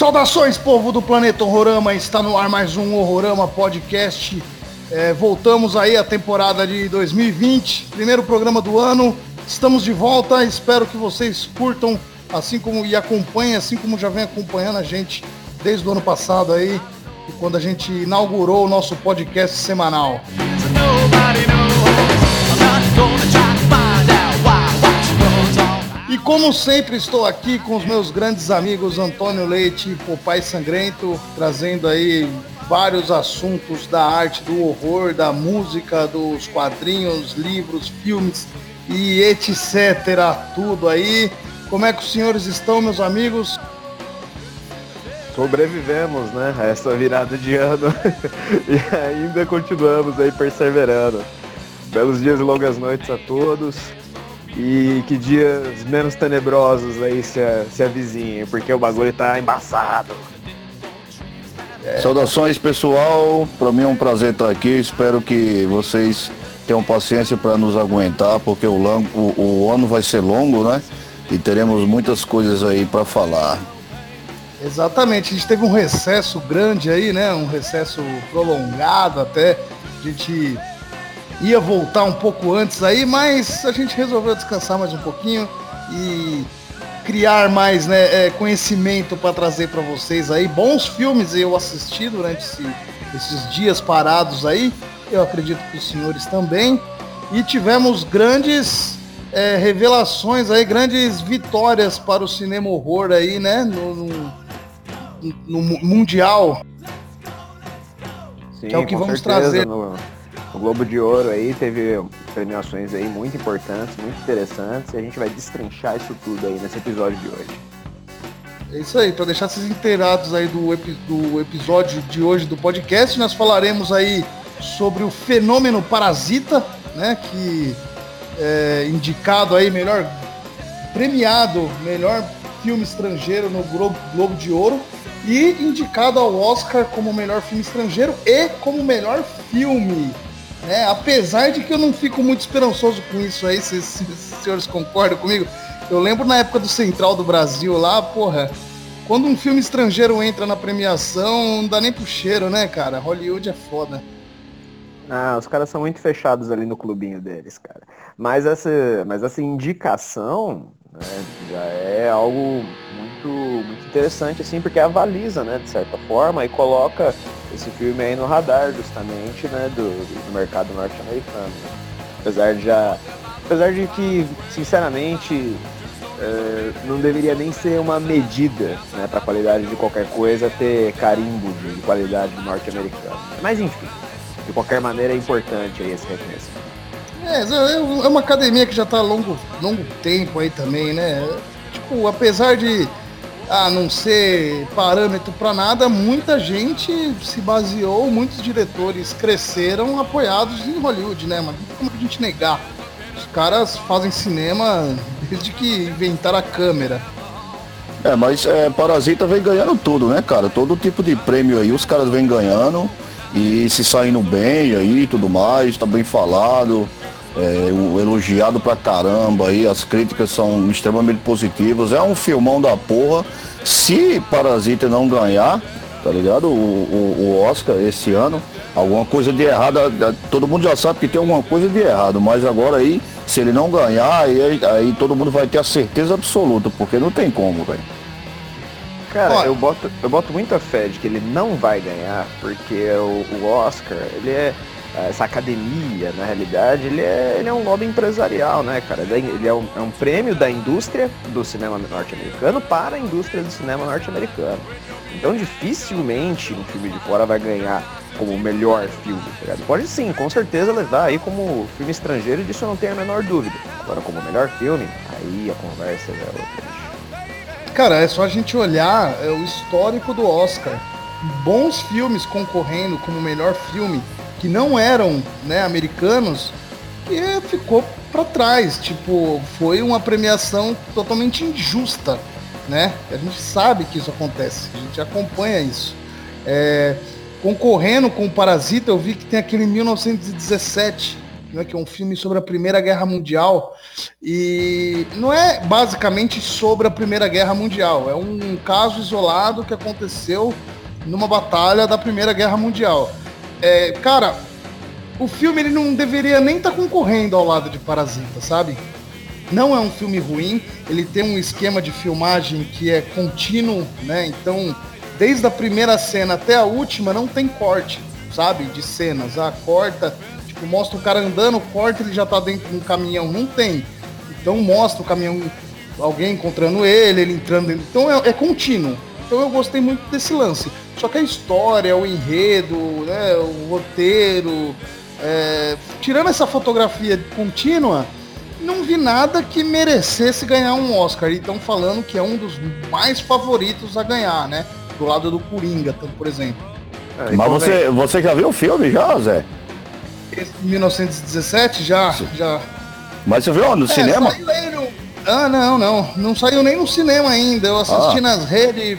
Saudações, povo do planeta Horrorama! Está no ar mais um Horrorama Podcast. É, voltamos aí à temporada de 2020, primeiro programa do ano. Estamos de volta, espero que vocês curtam assim como e acompanhem, assim como já vem acompanhando a gente desde o ano passado aí, quando a gente inaugurou o nosso podcast semanal. E como sempre estou aqui com os meus grandes amigos Antônio Leite e Popai Sangrento, trazendo aí vários assuntos da arte, do horror, da música, dos quadrinhos, livros, filmes e etc. Tudo aí. Como é que os senhores estão, meus amigos? Sobrevivemos, né, a essa virada de ano e ainda continuamos aí perseverando. Belos dias e longas noites a todos e que dias menos tenebrosos aí se, se avizinhem, porque o bagulho tá embaçado. É. Saudações pessoal, para mim é um prazer estar aqui, espero que vocês tenham paciência para nos aguentar, porque o, longo, o, o ano vai ser longo, né? e teremos muitas coisas aí para falar. Exatamente, a gente teve um recesso grande aí, né? Um recesso prolongado até. A gente ia voltar um pouco antes aí, mas a gente resolveu descansar mais um pouquinho e criar mais né, é, conhecimento para trazer para vocês aí. Bons filmes eu assisti durante esse, esses dias parados aí. Eu acredito que os senhores também. E tivemos grandes é, revelações aí, grandes vitórias para o cinema horror aí, né? No, no, no Mundial. Sim, que é o que vamos certeza, trazer. No, no, Globo de Ouro aí teve premiações aí muito importantes, muito interessantes, e a gente vai destrinchar isso tudo aí nesse episódio de hoje. É isso aí, para deixar vocês inteirados aí do, do episódio de hoje do podcast, nós falaremos aí sobre o fenômeno parasita, né? Que é, indicado aí, melhor premiado, melhor filme estrangeiro no Globo, Globo de Ouro e indicado ao Oscar como melhor filme estrangeiro e como melhor filme. Né? Apesar de que eu não fico muito esperançoso com isso aí, se, se, se os senhores concordam comigo. Eu lembro na época do Central do Brasil lá, porra, quando um filme estrangeiro entra na premiação, não dá nem pro cheiro, né, cara? Hollywood é foda. Ah, os caras são muito fechados ali no clubinho deles, cara. Mas essa, mas essa indicação né, já é algo muito, muito interessante, assim, porque avaliza, né, de certa forma, e coloca esse filme aí no radar justamente, né, do, do mercado norte-americano. Apesar de já. Apesar de que, sinceramente, é, não deveria nem ser uma medida né, para a qualidade de qualquer coisa ter carimbo de qualidade norte-americana. Mas enfim de qualquer maneira é importante aí esse reconhecimento. É, é, é uma academia que já está há longo, longo tempo aí também, né? Tipo, apesar de ah, não ser parâmetro para nada, muita gente se baseou, muitos diretores cresceram apoiados em Hollywood, né? Mas como a gente negar? Os caras fazem cinema desde que inventaram a câmera. É, mas é, Parasita vem ganhando tudo, né, cara? Todo tipo de prêmio aí, os caras vêm ganhando e se saindo bem aí tudo mais, tá bem falado, é, elogiado pra caramba aí, as críticas são extremamente positivas, é um filmão da porra. Se Parasita não ganhar, tá ligado? O, o, o Oscar esse ano, alguma coisa de errado, todo mundo já sabe que tem alguma coisa de errado, mas agora aí, se ele não ganhar, aí, aí todo mundo vai ter a certeza absoluta, porque não tem como, velho. Cara, eu boto, eu boto muita fé de que ele não vai ganhar, porque o, o Oscar, ele é essa academia, na realidade, ele é, ele é um lobby empresarial, né, cara? Ele é um, é um prêmio da indústria do cinema norte-americano para a indústria do cinema norte-americano. Então, dificilmente um filme de fora vai ganhar como o melhor filme, tá? Pode sim, com certeza levar aí como filme estrangeiro, disso eu não tenho a menor dúvida. Agora, como melhor filme, aí a conversa é outra. Cara, é só a gente olhar é, o histórico do Oscar. Bons filmes concorrendo como melhor filme que não eram né, americanos e ficou para trás. Tipo, foi uma premiação totalmente injusta, né? A gente sabe que isso acontece, a gente acompanha isso. É, concorrendo com o Parasita, eu vi que tem aquele 1917, né, que é um filme sobre a Primeira Guerra Mundial. E não é basicamente sobre a Primeira Guerra Mundial, é um caso isolado que aconteceu numa batalha da Primeira Guerra Mundial. É, cara, o filme ele não deveria nem estar tá concorrendo ao lado de Parasita, sabe? Não é um filme ruim, ele tem um esquema de filmagem que é contínuo, né? Então, desde a primeira cena até a última, não tem corte, sabe? De cenas. Ah, corta, tipo, mostra o cara andando, corta, ele já tá dentro de um caminhão. Não tem. Então, mostra o caminhão, alguém encontrando ele, ele entrando dentro. Então, é, é contínuo. Então, eu gostei muito desse lance. Só que a história, o enredo, né, o roteiro, é, tirando essa fotografia contínua, não vi nada que merecesse ganhar um Oscar. E estão falando que é um dos mais favoritos a ganhar, né? Do lado do Coringa, por exemplo. É, Mas você, você já viu o filme já, Zé? Esse 1917 já, já. Mas você viu no é, cinema? No... Ah, não, não. Não saiu nem no cinema ainda. Eu assisti ah. nas redes.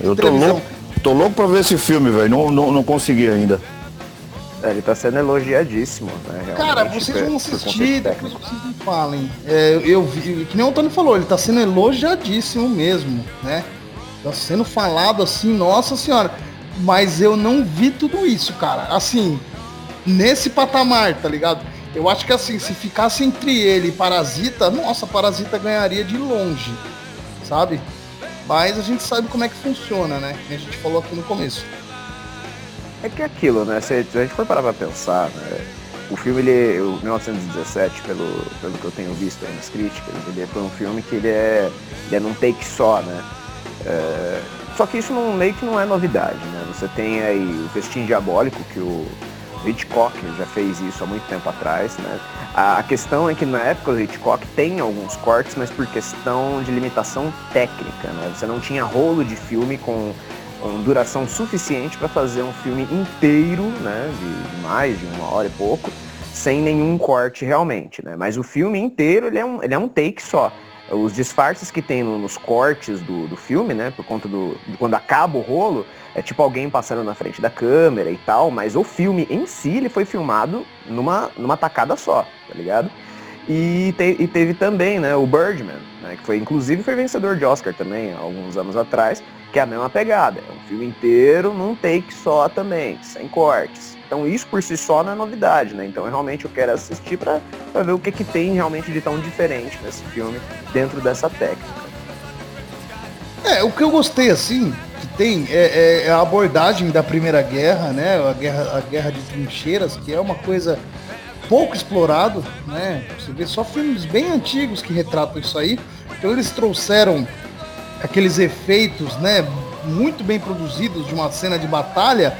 Eu tô louco, tô louco pra ver esse filme, velho. Não, não, não consegui ainda. É, ele tá sendo elogiadíssimo, né? Cara, vocês vão assistir, depois vocês me falem. É, eu vi, que nem o Antônio falou, ele tá sendo elogiadíssimo mesmo, né? Tá sendo falado assim, nossa senhora. Mas eu não vi tudo isso, cara. Assim, nesse patamar, tá ligado? Eu acho que assim, se ficasse entre ele e Parasita, nossa, Parasita ganharia de longe, sabe? Mas a gente sabe como é que funciona, né? A gente falou aqui no começo. É que é aquilo, né? Se a gente for parar pra pensar, né? O filme, ele, o 1917, pelo, pelo que eu tenho visto aí nas críticas, ele foi um filme que ele é, ele é num take só, né? É, só que isso não, meio que não é novidade, né? Você tem aí o Festim Diabólico, que o Hitchcock já fez isso há muito tempo atrás, né? A, questão é que na época o Hitchcock tem alguns cortes, mas por questão de limitação técnica, né? Você não tinha rolo de filme com com duração suficiente para fazer um filme inteiro, né, de mais de uma hora e pouco, sem nenhum corte realmente, né? Mas o filme inteiro ele é um, ele é um take só. Os disfarces que tem no, nos cortes do, do filme, né, por conta do, de quando acaba o rolo, é tipo alguém passando na frente da câmera e tal, mas o filme em si ele foi filmado numa, numa tacada só, tá ligado? E, te, e teve também, né, o Birdman, né, que foi inclusive foi vencedor de Oscar também, alguns anos atrás, que é a mesma pegada. É um filme inteiro num take só também, sem cortes. Então isso por si só não é novidade, né? Então realmente eu quero assistir para ver o que, que tem realmente de tão diferente nesse filme dentro dessa técnica. É, o que eu gostei assim, que tem, é, é, é a abordagem da Primeira Guerra, né? A guerra, a guerra de trincheiras, que é uma coisa pouco explorado, né? Você vê só filmes bem antigos que retratam isso aí. Então eles trouxeram aqueles efeitos, né, muito bem produzidos de uma cena de batalha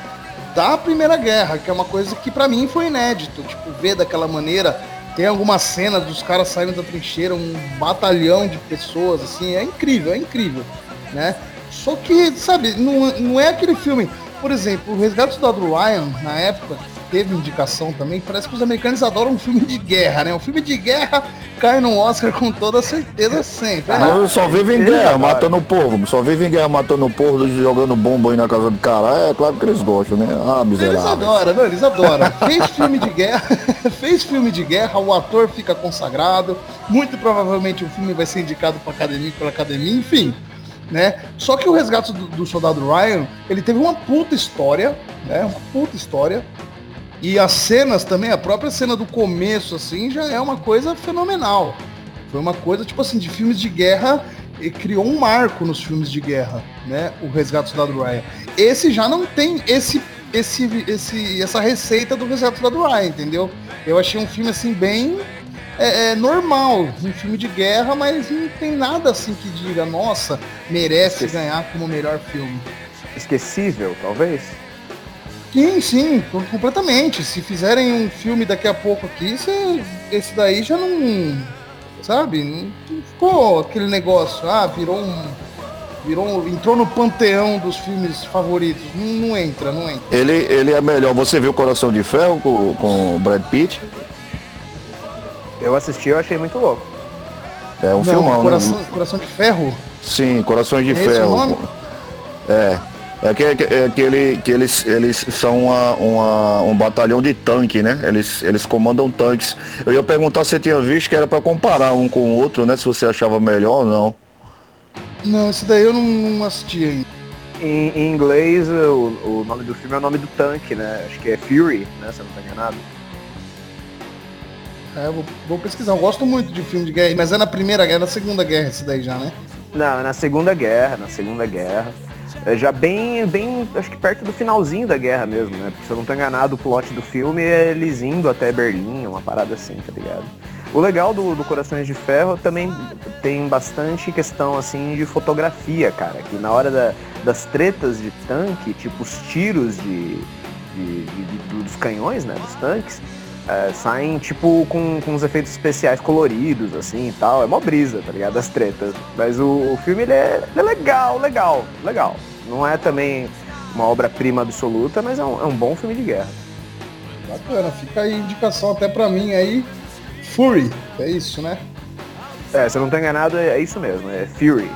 da Primeira Guerra, que é uma coisa que para mim foi inédito, tipo, ver daquela maneira. Tem algumas cenas dos caras saindo da trincheira, um batalhão de pessoas, assim, é incrível, é incrível, né? Só que, sabe, não, não é aquele filme. Por exemplo, o Resgate do Soldado Ryan, na época, teve indicação também. Parece que os americanos adoram um filme de guerra, né? Um filme de guerra cai no Oscar com toda certeza sempre. Né? Só vive em guerra, matando o povo. Só vive em guerra, matando o povo, jogando bomba aí na casa do cara. É claro que eles gostam, né? Ah, miserável. Eles adoram, não, eles adoram. fez filme de guerra, fez filme de guerra, o ator fica consagrado. Muito provavelmente o filme vai ser indicado para academia, pela academia, enfim. Né? Só que o resgate do, do soldado Ryan, ele teve uma puta história, né? Uma puta história. E as cenas também, a própria cena do começo, assim, já é uma coisa fenomenal. Foi uma coisa, tipo assim, de filmes de guerra, e criou um marco nos filmes de guerra, né? O Resgate do Soldado Ryan. Esse já não tem esse, esse, esse, essa receita do Resgate do Soldado Ryan, entendeu? Eu achei um filme, assim, bem é, é, normal, um filme de guerra, mas não tem nada assim que diga, nossa, merece ganhar como melhor filme. Esquecível, talvez? Sim, sim, completamente. Se fizerem um filme daqui a pouco aqui, cê, esse daí já não. Sabe? Não ficou aquele negócio, ah, virou um. Virou, entrou no panteão dos filmes favoritos. Não, não entra, não entra. Ele, ele é melhor. Você viu Coração de Ferro com, com o Brad Pitt? Eu assisti, eu achei muito louco. É um filme coração, né? coração de Ferro? Sim, Corações de é Ferro. É. É que, é que, ele, que eles, eles são uma, uma, um batalhão de tanque, né? Eles, eles comandam tanques. Eu ia perguntar se você tinha visto que era para comparar um com o outro, né? Se você achava melhor ou não. Não, esse daí eu não, não assisti ainda. Em, em inglês, o, o, nome do filme é o nome do tanque, né? Acho que é Fury, né? Se eu não estou enganado. É, vou, vou, pesquisar. Eu gosto muito de filme de guerra, mas é na primeira guerra, na segunda guerra esse daí já, né? Não, é na segunda guerra, na segunda guerra. É já bem, bem, acho que perto do finalzinho da guerra mesmo, né? Porque se eu não tô enganado, o plot do filme é eles indo até Berlim, uma parada assim, tá ligado? O legal do, do Corações de Ferro também tem bastante questão assim de fotografia, cara. Que na hora da, das tretas de tanque, tipo os tiros de, de, de, de dos canhões, né? Dos tanques, é, saem tipo com, com uns efeitos especiais coloridos, assim e tal. É uma brisa, tá ligado? As tretas. Mas o, o filme ele é, ele é, legal, legal, legal. Não é também uma obra-prima absoluta, mas é um, é um bom filme de guerra. Bacana, fica aí indicação até pra mim aí. Fury, é isso, né? É, se eu não tô enganado, é isso mesmo, é Fury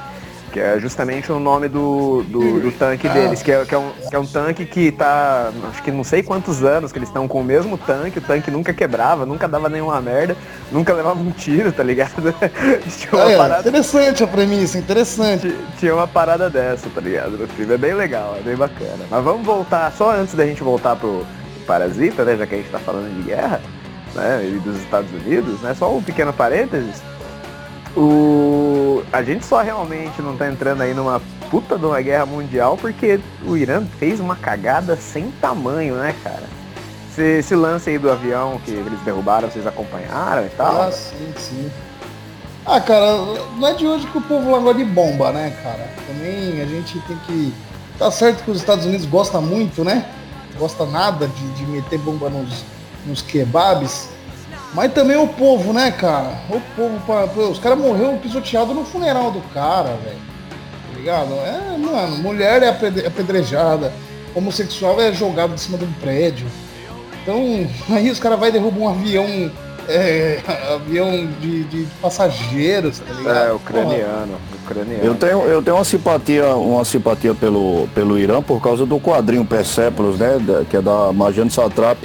que é justamente o nome do, do, do tanque ah. deles, que é, que, é um, que é um tanque que tá, acho que não sei quantos anos que eles estão com o mesmo tanque, o tanque nunca quebrava, nunca dava nenhuma merda, nunca levava um tiro, tá ligado? tinha uma é, parada... Interessante a premissa, interessante. Tinha uma parada dessa, tá ligado? No filme, é bem legal, é bem bacana. Mas vamos voltar, só antes da gente voltar pro Parasita, né, já que a gente tá falando de guerra, né, e dos Estados Unidos, né, só um pequeno parênteses, o... A gente só realmente não tá entrando aí numa puta de uma guerra mundial porque o Irã fez uma cagada sem tamanho, né, cara? Esse, esse lance aí do avião que eles derrubaram, vocês acompanharam e tal? Ah, sim, sim. Ah, cara, não é de hoje que o povo lá gosta de bomba, né, cara? Também a gente tem que. Tá certo que os Estados Unidos gostam muito, né? Gosta nada de, de meter bomba nos, nos kebabs. Mas também o povo, né, cara? O povo, os caras morreram pisoteados no funeral do cara, velho. Tá ligado? É, mano, mulher é apedrejada, homossexual é jogado de cima de um prédio. Então, aí os caras vai derrubar um avião, é, avião de, de, passageiros, tá ligado? É, ucraniano, ucraniano. Eu tenho, eu tenho uma simpatia, uma simpatia pelo, pelo Irã por causa do quadrinho Persepolis, né? Que é da Majane Satrap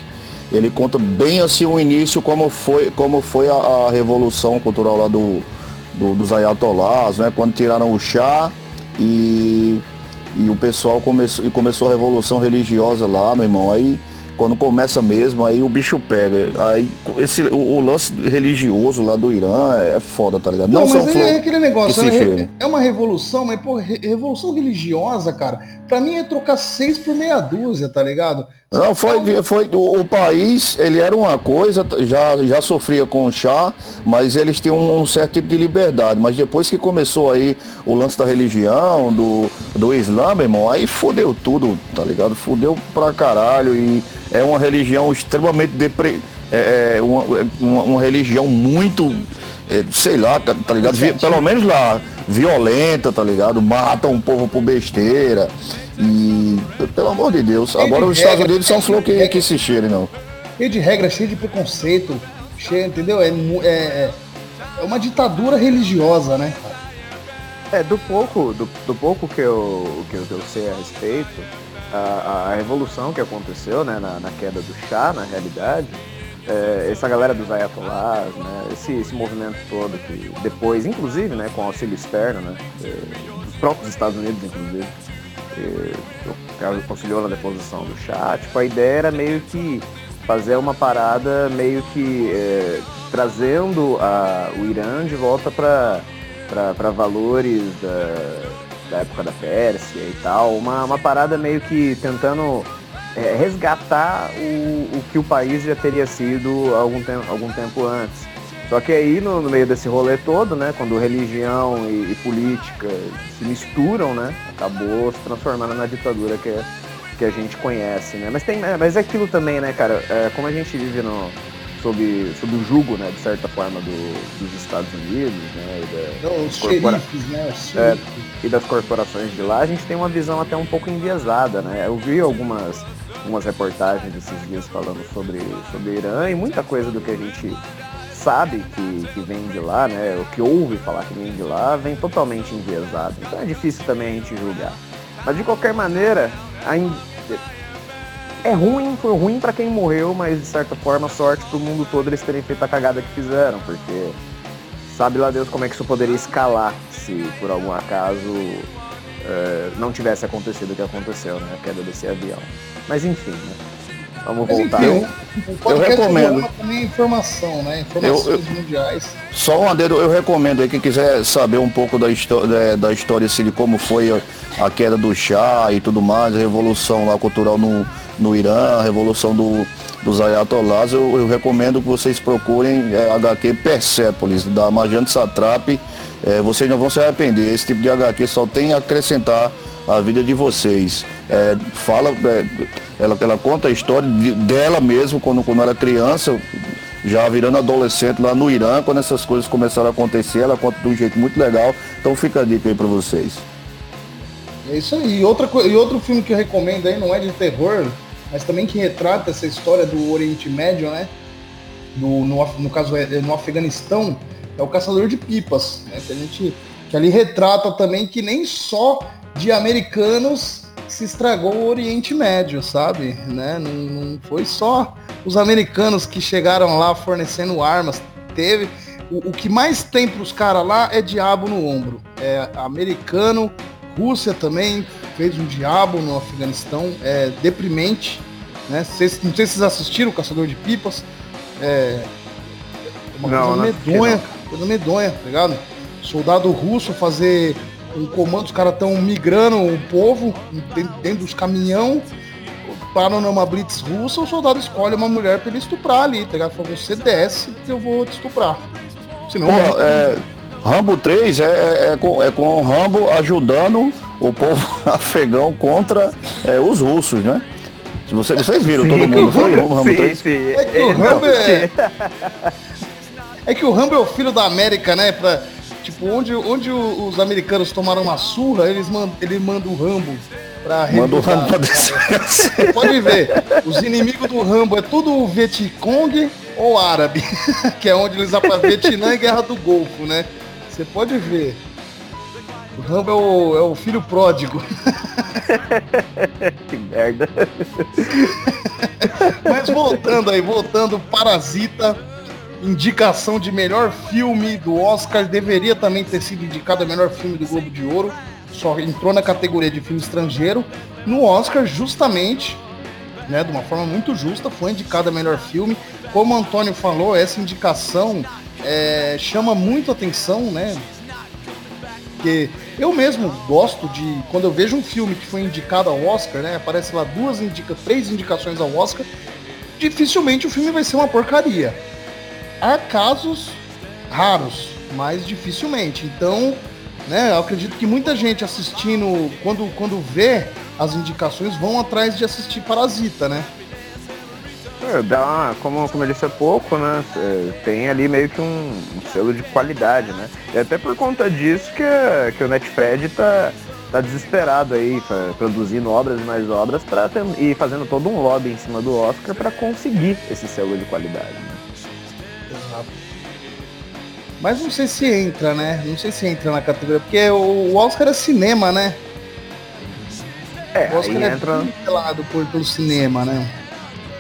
ele conta bem assim o início, como foi, como foi a, a revolução cultural lá do, do, dos ayatollahs, né? Quando tiraram o chá e, e o pessoal começou, e começou a revolução religiosa lá, meu irmão. Aí quando começa mesmo, aí o bicho pega. Aí esse, o, o lance religioso lá do Irã é foda, tá ligado? Não, Não mas é, é, aquele negócio, é, é, uma revolução, mas pô, revolução religiosa, cara, pra mim é trocar seis por meia dúzia, tá ligado? Não, foi, foi o, o, país, ele era uma coisa, já, já sofria com o chá, mas eles tinham um, um, certo tipo de liberdade. Mas depois que começou aí o lance da religião, do, do Islã, meu irmão, aí fudeu tudo, tá ligado? Fudeu pra caralho. E é uma religião extremamente depre... É, é uma, uma, uma, religião muito, é, sei lá, tá, tá ligado? Pelo menos lá, violenta, tá ligado? Mata um povo por besteira. E, pelo amor de Deus, agora de os regra, Estados Unidos são flor que, que se cheire, não. Cheio de regra, cheio de preconceito, cheio, entendeu? É, é, é uma ditadura religiosa, né? É, do pouco, do, do pouco que eu, que eu, que eu sei a respeito, a, a, revolução que aconteceu né, na, na queda do chá, na realidade, é, essa galera dos ayatollahs, né, esse, esse movimento todo que depois, inclusive, né, com auxílio externo, né, é, dos próprios Estados Unidos, inclusive, que auxiliou na deposição do chá, tipo, a ideia era meio que fazer uma parada meio que é, trazendo a, o Irã de volta para valores da, da época da Pérsia e tal, uma, uma parada meio que tentando é, resgatar o, o que o país já teria sido algum, tempo, algum tempo antes. Só que aí, no, no, meio desse rolê todo, né, quando religião e, e, política se misturam, né, acabou se transformando na ditadura que, que a gente conhece, né. Mas, tem, é, mas é aquilo também, né, cara, é, como a gente vive no, sob, sob o jugo, né, de certa forma, do, dos Estados Unidos, né, e, da, Os corpora... né, é, e das corporações de lá, a gente tem uma visão até um pouco enviesada, né. Eu vi algumas algumas reportagens esses dias falando sobre, sobre Irã e muita coisa do que a gente sabe que, que vem de lá, né? O que ouve falar que vem de lá, vem totalmente enviesado. Então é difícil também a gente julgar. Mas de qualquer maneira, ainda é ruim, foi ruim para quem morreu, mas de certa forma sorte pro mundo todo eles terem feito a cagada que fizeram, porque sabe lá Deus como é que isso poderia escalar se por algum acaso é, não tivesse acontecido o que aconteceu, né? A queda desse avião. Mas enfim, né? Vamos voltar. Enfim, eu, eu recomendo. Também informação, né? Informações eu, eu, mundiais. Só um adendo, eu recomendo aí quem quiser saber um pouco da, história, da história assim, de como foi a, a queda do chá e tudo mais, a revolução lá cultural no, no Irã, a revolução do, dos ayatollahs, eu, eu recomendo que vocês procurem é, HQ Persepolis, da Majante Satrap. É, vocês não vão se arrepender. Esse tipo de HQ só tem a acrescentar a vida de vocês. É, fala, é, ela, ela conta a história de, dela mesmo quando, quando era criança, já virando adolescente lá no Irã, quando essas coisas começaram a acontecer, ela conta de um jeito muito legal. Então fica a dica aí para vocês. É isso aí. E, outra, e outro filme que eu recomendo aí, não é de terror, mas também que retrata essa história do Oriente Médio, né? No, no, caso, é, no Afeganistão, é o Caçador de Pipas, né? Que a gente que ali retrata também que nem só de americanos se estragou o Oriente Médio, sabe? Né? Não, não foi só os americanos que chegaram lá fornecendo armas. Teve. O, o que mais tem para os caras lá é diabo no ombro. É americano, Rússia também fez um diabo no Afeganistão. É deprimente. Né? Cês, não sei se vocês assistiram o Caçador de Pipas. É, uma não, coisa não medonha, coisa medonha, tá ligado? Soldado russo fazer um comando, os caras estão migrando o povo dentro, dos caminhão, param numa blitz russa, o soldado escolhe uma mulher pra ele estuprar ali, tá ligado? Fala, você desce que eu vou te estuprar. Senão, Pô, é, Rambo 3 é, é, é, com, é com o Rambo ajudando o povo afegão contra é, os russos, né? Se você, vocês viram sim, todo mundo, foi o Rambo sim, 3? Sim. É que o Rambo é... é que o Rambo é o filho da América, né? Pra Tipo, onde, onde os americanos tomaram uma surra, eles mand, ele manda o Rambo pra Manda o Rambo pra Você pode ver, os inimigos do Rambo é tudo Vietcong ou árabe, que é onde eles para Vietnã e Guerra do Golfo, né? Você pode ver. O Rambo é o, é o filho pródigo. que merda. Mas voltando aí, voltando, Parasita indicação de melhor filme do Oscar, deveria também ter sido indicado a melhor filme do Globo de Ouro, só entrou na categoria de filme estrangeiro. No Oscar, justamente, né, de uma forma muito justa, foi indicado a melhor filme. Como o Antônio falou, essa indicação é, chama muito atenção, né? Porque eu mesmo gosto de, quando eu vejo um filme que foi indicado ao Oscar, né? Aparece lá duas indica, três indicações ao Oscar, dificilmente o filme vai ser uma porcaria. Há casos raros, mas dificilmente. Então, né, eu acredito que muita gente assistindo, quando, quando vê as indicações, vão atrás de assistir Parasita, né? É, dá como, como eu disse há pouco, né? É, tem ali meio que um, um, selo de qualidade, né? E até por conta disso que, que o Netfred tá, tá desesperado aí, produzindo obras e mais obras para e fazendo todo um lobby em cima do Oscar para conseguir esse selo de qualidade. Né? Mas não sei se entra, né? Não sei se entra na categoria, porque o Oscar é cinema, né? É, o Oscar é entra... pelado por, pelo cinema, né?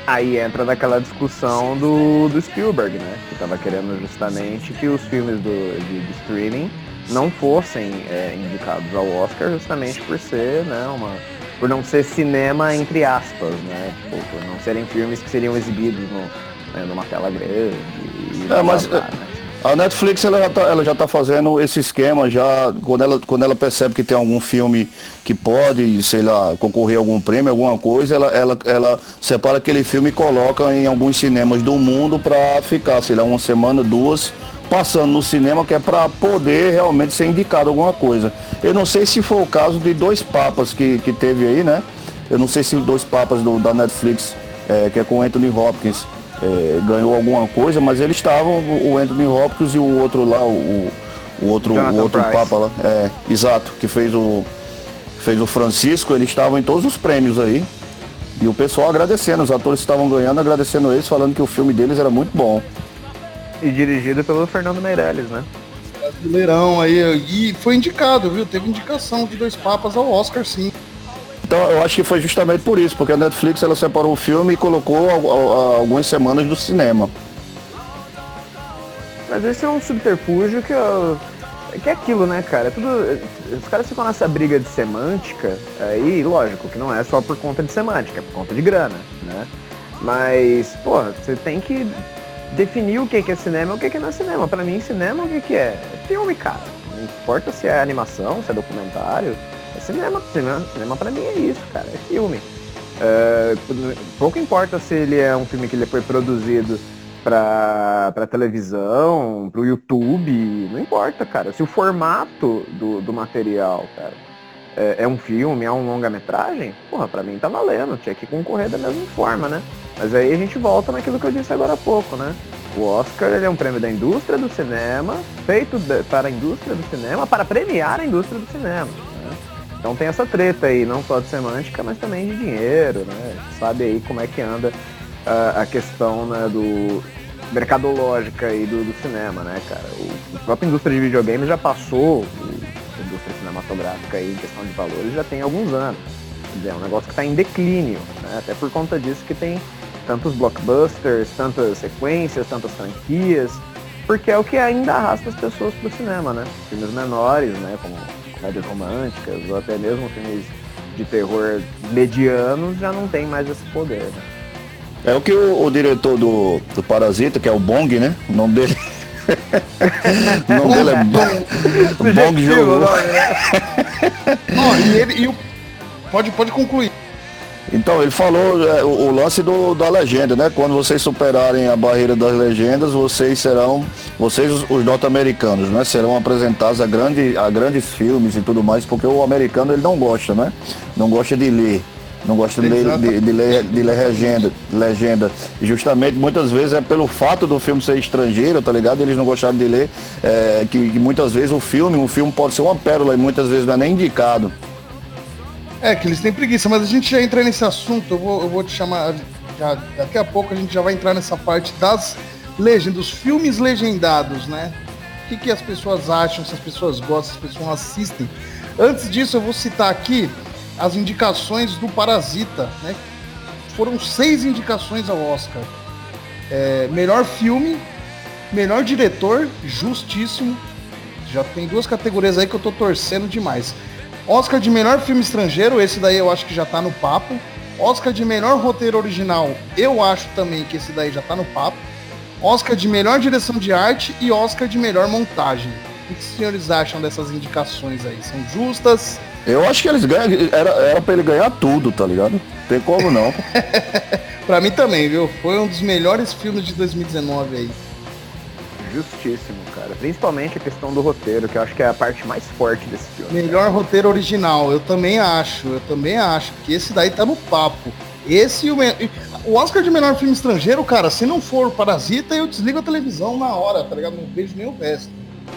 Aí entra naquela discussão do, do Spielberg, né? Que tava querendo justamente que os filmes do, de, de streaming não fossem é, indicados ao Oscar justamente por ser, né, uma, por não ser cinema entre aspas, né? Tipo, por não serem filmes que seriam exibidos no, né, numa tela grande. É, mas, né? A Netflix ela já, tá, ela já tá fazendo esse esquema já, quando ela, quando ela percebe que tem algum filme que pode, sei lá, concorrer a algum prêmio, alguma coisa, ela, ela, ela separa aquele filme e coloca em alguns cinemas do mundo para ficar, sei lá, uma semana, duas, passando no cinema, que é para poder realmente ser indicado alguma coisa. Eu não sei se foi o caso de dois papas que, que teve aí, né? Eu não sei se dois papas do, da Netflix, é, que é com Anthony Hopkins, é, ganhou alguma coisa, mas eles estavam, o Anthony Hopkins e o outro lá, o, o outro, o outro Papa lá, é, exato, que fez o, fez o Francisco, eles estavam em todos os prêmios aí. E o pessoal agradecendo, os atores estavam ganhando, agradecendo eles, falando que o filme deles era muito bom. E dirigido pelo Fernando Meirelles, né? Brasileirão aí, e foi indicado, viu? Teve indicação de dois papas ao Oscar, sim. Então eu acho que foi justamente por isso, porque a Netflix ela separou o filme e colocou algumas semanas do cinema. Mas esse é um subterfúgio que eu, que é aquilo, né, cara? Tudo, os caras ficam nessa briga de semântica, aí, lógico, que não é só por conta de semântica, é por conta de grana, né? Mas, pô, você tem que definir o que é cinema e o que não é cinema. Pra mim, cinema o que é? É filme, cara. Não importa se é animação, se é documentário, cinema. Cinema, cinema pra mim é isso, cara, é filme. É, pouco importa se ele é um filme que ele foi produzido para televisão, para o YouTube, não importa, cara. Se o formato do, do material, cara, é, é um filme, é um longa-metragem, porra, para mim tá valendo, tinha que concorrer da mesma forma, né? Mas aí a gente volta naquilo que eu disse agora há pouco, né? O Oscar é um prêmio da indústria do cinema, feito de, para a indústria do cinema, para premiar a indústria do cinema. Então tem essa treta aí, não só de semântica, mas também de dinheiro, né? Sabe aí como é que anda a, a questão né, do mercadológica aí do, do, cinema, né, cara? O, a própria indústria de videogame já passou a indústria cinematográfica aí em questão de valores já tem alguns anos. Quer dizer, é um negócio que está em declínio, né? Até por conta disso que tem tantos blockbusters, tantas sequências, tantas franquias, porque é o que ainda arrasta as pessoas para o cinema, né? Filmes menores, né, como comédias românticas ou até mesmo filmes de terror medianos já não tem mais esse poder, né? É o que o, o diretor do, do Parasita, que é o Bong, né? O nome dele. o nome dele é Bong. Bong jogou. Né? e ele, e o... pode, pode concluir. Então, ele falou é, o, o, lance do, da legenda, né? Quando vocês superarem a barreira das legendas, vocês serão, vocês os, os norte-americanos, né? Serão apresentados a, grande, a grandes filmes e tudo mais, porque o americano ele não gosta, né? Não gosta de ler. Não gosta de ler, de, de, ler, de ler legenda, legenda. E justamente muitas vezes é pelo fato do filme ser estrangeiro, tá ligado? Eles não gostaram de ler, é, que, que muitas vezes o filme, um filme pode ser uma pérola e muitas vezes não é nem indicado. É, que eles têm preguiça, mas a gente já entra nesse assunto, eu vou, eu vou te chamar. Já, daqui a pouco a gente já vai entrar nessa parte das legendas, dos filmes legendados, né? O que, que as pessoas acham, se as pessoas gostam, se as pessoas assistem. Antes disso, eu vou citar aqui as indicações do Parasita, né? Foram seis indicações ao Oscar. É, melhor filme, melhor diretor, justíssimo. Já tem duas categorias aí que eu tô torcendo demais. Oscar de melhor filme estrangeiro, esse daí eu acho que já tá no papo. Oscar de melhor roteiro original, eu acho também que esse daí já tá no papo. Oscar de melhor direção de arte e Oscar de melhor montagem. O que os senhores acham dessas indicações aí? São justas? Eu acho que eles ganham, era, era pra ele ganhar tudo, tá ligado? Tem como não. pra mim também, viu? Foi um dos melhores filmes de 2019 aí. Justíssimo, cara. Principalmente a questão do roteiro, que eu acho que é a parte mais forte desse filme. Melhor roteiro original, eu também acho, eu também acho, que esse daí tá no papo. Esse o, o Oscar de melhor filme estrangeiro, cara, se não for Parasita, eu desligo a televisão na hora, tá ligado? Não vejo nem o resto.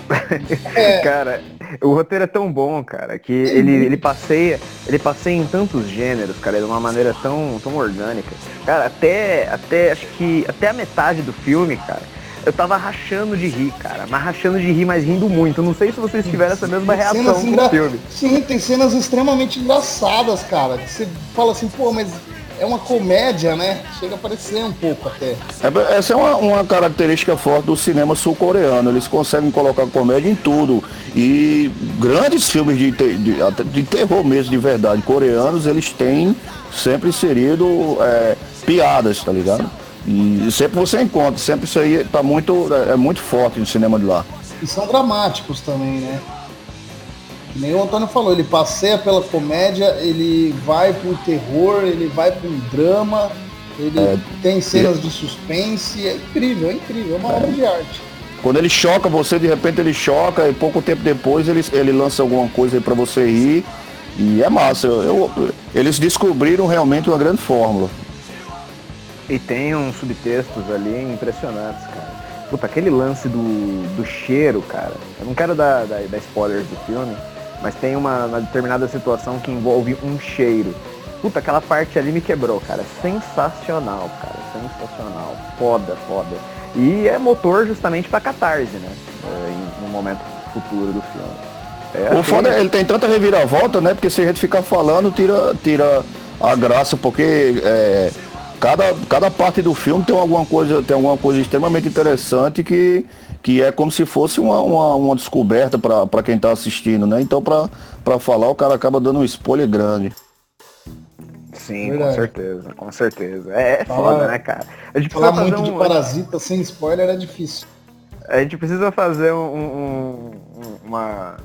É. cara, o roteiro é tão bom, cara, que ele, ele passeia, ele passeia em tantos gêneros, cara, de uma maneira tão, tão orgânica. Cara, até, até acho que até a metade do filme, cara, eu tava rachando de rir, cara. Mas rachando de rir, mas rindo muito. Eu não sei se vocês tiveram essa mesma reação no filme. Sim, tem cenas extremamente engraçadas, cara. Você fala assim, pô, mas é uma comédia, né? Chega a parecer um pouco até. É, essa é uma, uma característica forte do cinema sul-coreano. Eles conseguem colocar comédia em tudo. E grandes filmes de, de, de terror mesmo, de verdade, coreanos, eles têm sempre inserido é, piadas, tá ligado? E sempre você encontra, sempre isso aí tá muito, é, muito forte no cinema de lá. E são dramáticos também, né? Que nem o Antônio falou, ele passeia pela comédia, ele vai pro terror, ele vai pro drama, ele é, tem cenas é, de suspense, é incrível, é incrível, é uma é. obra de arte. Quando ele choca você, de repente ele choca e pouco tempo depois ele, ele lança alguma coisa pra você rir. E é massa. Eu, eu, eles descobriram realmente uma grande fórmula. E tem uns subtextos ali impressionantes, cara. Puta, aquele lance do, do cheiro, cara. Eu não quero dar, dar, dar spoilers do filme, mas tem uma, uma, determinada situação que envolve um cheiro. Puta, aquela parte ali me quebrou, cara. Sensacional, cara. Sensacional. Foda, foda. E é motor justamente pra catarse, né? É, no momento futuro do filme. É o foda é, ele tem tanta reviravolta, né? Porque se a gente ficar falando, tira, tira a graça, porque é, cada, cada parte do filme tem alguma coisa, tem alguma coisa extremamente interessante que, que é como se fosse uma, uma, uma descoberta para quem está assistindo, né? Então para falar o cara acaba dando um spoiler grande. Sim, Verdade. com certeza, com certeza. É, é Fala, foda, né, cara? A gente falar muito um... de parasita sem spoiler é difícil. A gente precisa fazer um, um, uma,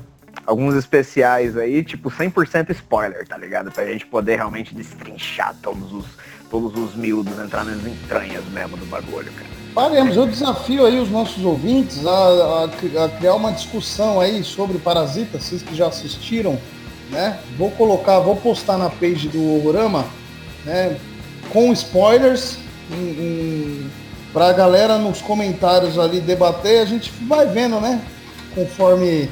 alguns especiais aí, tipo 100% spoiler, tá ligado? Pra gente poder realmente destrinchar todos os, todos os miúdos, entrar nas entranhas mesmo do bagulho, cara. Faremos, eu desafio aí os nossos ouvintes a, a, a, criar uma discussão aí sobre Parasita, vocês que já assistiram, né? Vou colocar, vou postar na page do Horrorama, né? Com spoilers, em, em para a galera nos comentários ali debater, a gente vai vendo, né? Conforme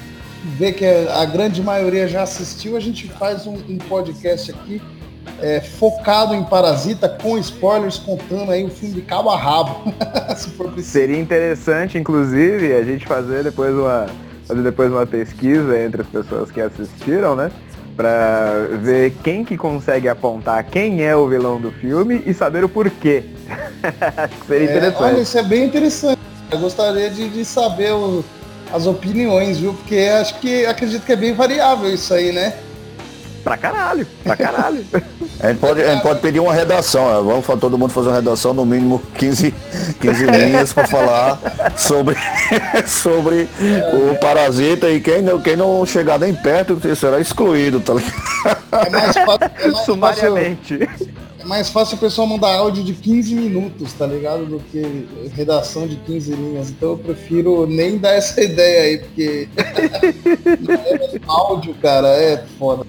vê que a grande maioria já assistiu, a gente faz um, um podcast aqui é, focado em Parasita, com spoilers, contando aí o filme de cabo a rabo. Seria interessante, inclusive, a gente fazer depois uma fazer depois uma pesquisa entre as pessoas que assistiram, né? para ver quem que consegue apontar quem é o vilão do filme e saber o porquê. Acho que seria é, interessante. Olha, isso é bem interessante. Eu gostaria de, de saber o, as opiniões, viu? Porque acho que acredito que é bem variável isso aí, né? Pra caralho, pra caralho. a, gente pode, a gente pode pedir uma redação, né? vamos todo mundo fazer uma redação, no mínimo 15, 15 linhas para falar sobre, sobre o parasita e quem não, quem não chegar nem perto será excluído, tá ligado? É mais fácil, é mais Sumariamente. Fácil, é mais fácil o pessoal mandar áudio de 15 minutos, tá ligado? Do que redação de 15 linhas. Então eu prefiro nem dar essa ideia aí, porque é áudio, cara, é foda.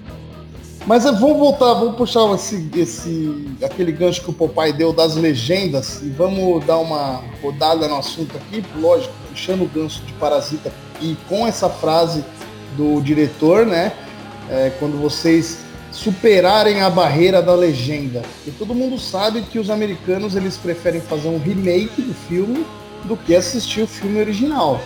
Mas vamos voltar, vamos puxar esse, esse, aquele gancho que o papai deu das legendas e vamos dar uma rodada no assunto aqui, lógico, puxando o gancho de Parasita e com essa frase do diretor, né? É, quando vocês superarem a barreira da legenda. E todo mundo sabe que os americanos eles preferem fazer um remake do filme do que assistir o filme original.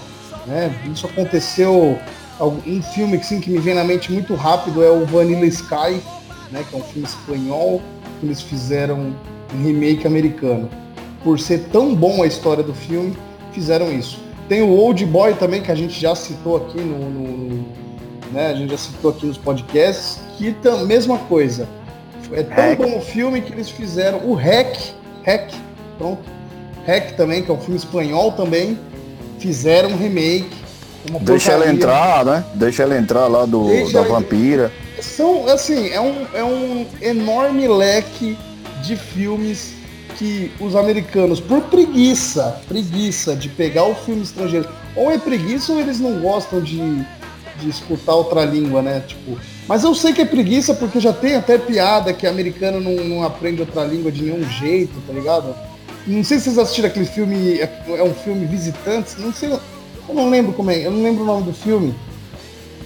Né? Isso aconteceu um filme sim, que me vem na mente muito rápido é o Vanilla Sky, né, que é um filme espanhol que eles fizeram um remake americano. Por ser tão bom a história do filme, fizeram isso. Tem o Old Boy também, que a gente já citou aqui no, no né, a gente já citou aqui nos podcasts, que tam, mesma coisa. É tão Hack. bom o filme que eles fizeram o Hack, Hack, pronto. Hack também, que é um filme espanhol também, fizeram um remake Deixa ela entrar, né? Deixa ela entrar lá do, Deixa da vampira. São, assim, é um, é um enorme leque de filmes que os americanos, por preguiça, preguiça de pegar o filme estrangeiro, ou é preguiça ou eles não gostam de, de escutar outra língua, né? Tipo, mas eu sei que é preguiça porque já tem até piada que americano não, não aprende outra língua de nenhum jeito, tá ligado? Não sei se vocês assistiram aquele filme, é um filme Visitantes, não sei, eu não lembro como é, eu não lembro o nome do filme.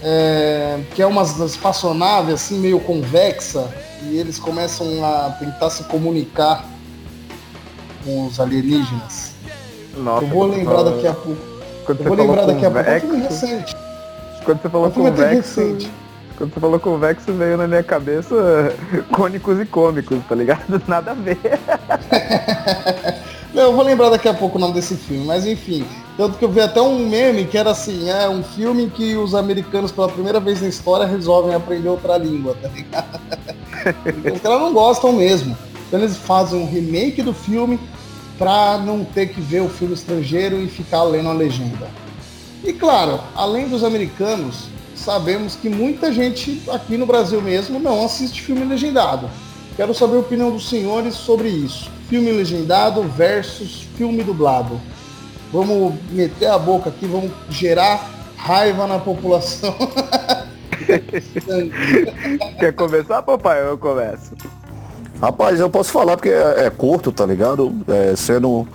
É, que é uma espaçonave assim meio convexa e eles começam a tentar se comunicar com os alienígenas. Nossa, eu vou lembrar falou... daqui a pouco. Quando eu vou lembrar daqui a pouco. É um recente. Quando você falou é convexo, quando você falou convexo veio na minha cabeça cônicos e cômicos, tá ligado? Nada a ver. Não, eu vou lembrar daqui a pouco o nome desse filme, mas enfim. Tanto que eu vi até um meme que era assim, é um filme que os americanos pela primeira vez na história resolvem aprender outra língua, tá ligado? os caras não gostam mesmo. Então eles fazem um remake do filme pra não ter que ver o filme estrangeiro e ficar lendo a legenda. E claro, além dos americanos, sabemos que muita gente aqui no Brasil mesmo não assiste filme legendado. Quero saber a opinião dos senhores sobre isso filme legendado versus filme dublado. Vamos meter a boca aqui, vamos gerar raiva na população. Quer começar, papai? Eu começo. Rapaz, eu posso falar porque é, é curto, tá ligado? É, sendo,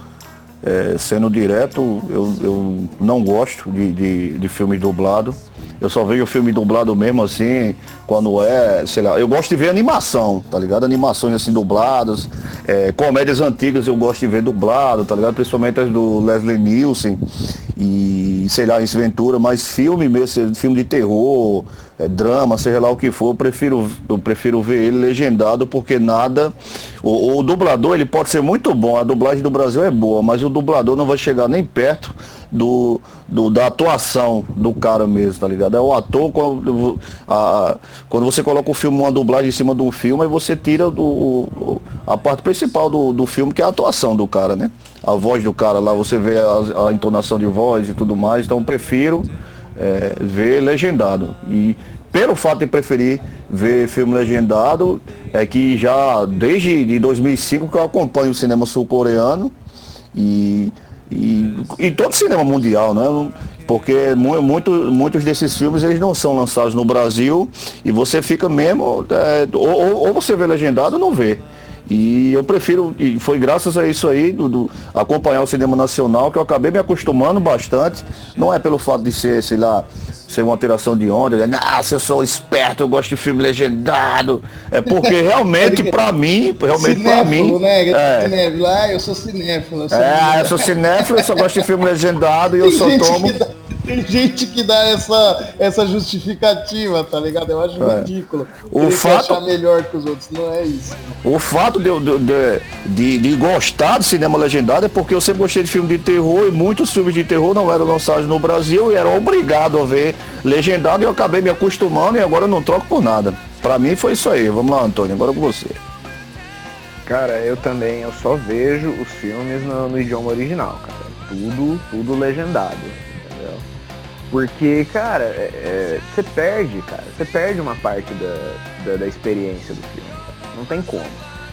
é, sendo direto, eu, eu não gosto de, de, de filme dublado. Eu só vejo filme dublado mesmo assim, quando é, sei lá, eu gosto de ver animação, tá ligado? Animações assim dubladas, é, comédias antigas eu gosto de ver dublado, tá ligado? Principalmente as do Leslie Nielsen. E sei lá, Ace Ventura, mas filme mesmo, filme de terror, é, drama, seja lá o que for, eu prefiro, eu prefiro ver ele legendado porque nada. O, o, dublador ele pode ser muito bom, a dublagem do Brasil é boa, mas o dublador não vai chegar nem perto do, do da atuação do cara mesmo, tá ligado? É o ator, quando, a, quando você coloca o filme, uma dublagem em cima do filme, aí você tira do, a parte principal do, do filme, que é a atuação do cara, né? A voz do cara lá, você vê a, a entonação de voz e tudo mais, então prefiro é, ver legendado. E pelo fato de preferir ver filme legendado, é que já desde de 2005 que eu acompanho o cinema sul-coreano e, e, e todo cinema mundial, né? Porque muito, muitos desses filmes eles não são lançados no Brasil e você fica mesmo, é, ou, ou você vê legendado ou não vê. E eu prefiro, e foi graças a isso aí, do, do, acompanhar o cinema nacional, que eu acabei me acostumando bastante. Não é pelo fato de ser, sei lá, ser uma alteração de onda, né? Nossa, eu sou esperto, eu gosto de filme legendado. É porque realmente, para mim, realmente para mim. Né? É, cinéfilo, ah, eu sou cinéfilo. Eu sou é, eu sou cinéfilo, eu só gosto de filme legendado e eu só tomo. Tem gente que dá essa, essa justificativa, tá ligado? Eu acho é. ridículo. O fato achar melhor que os outros, não é isso. O fato de, de, de, de, gostar de cinema legendado é porque eu sempre gostei de filme de terror e muitos filmes de terror não eram lançados no Brasil e era obrigado a ver legendado e eu acabei me acostumando e agora eu não troco por nada. Pra mim foi isso aí. Vamos lá, Antônio, agora com você. Cara, eu também, eu só vejo os filmes no, no idioma original, cara. Tudo, tudo legendado. Porque, cara, é, é, você perde, cara, você perde uma parte da, da, da experiência do filme. Não tem como.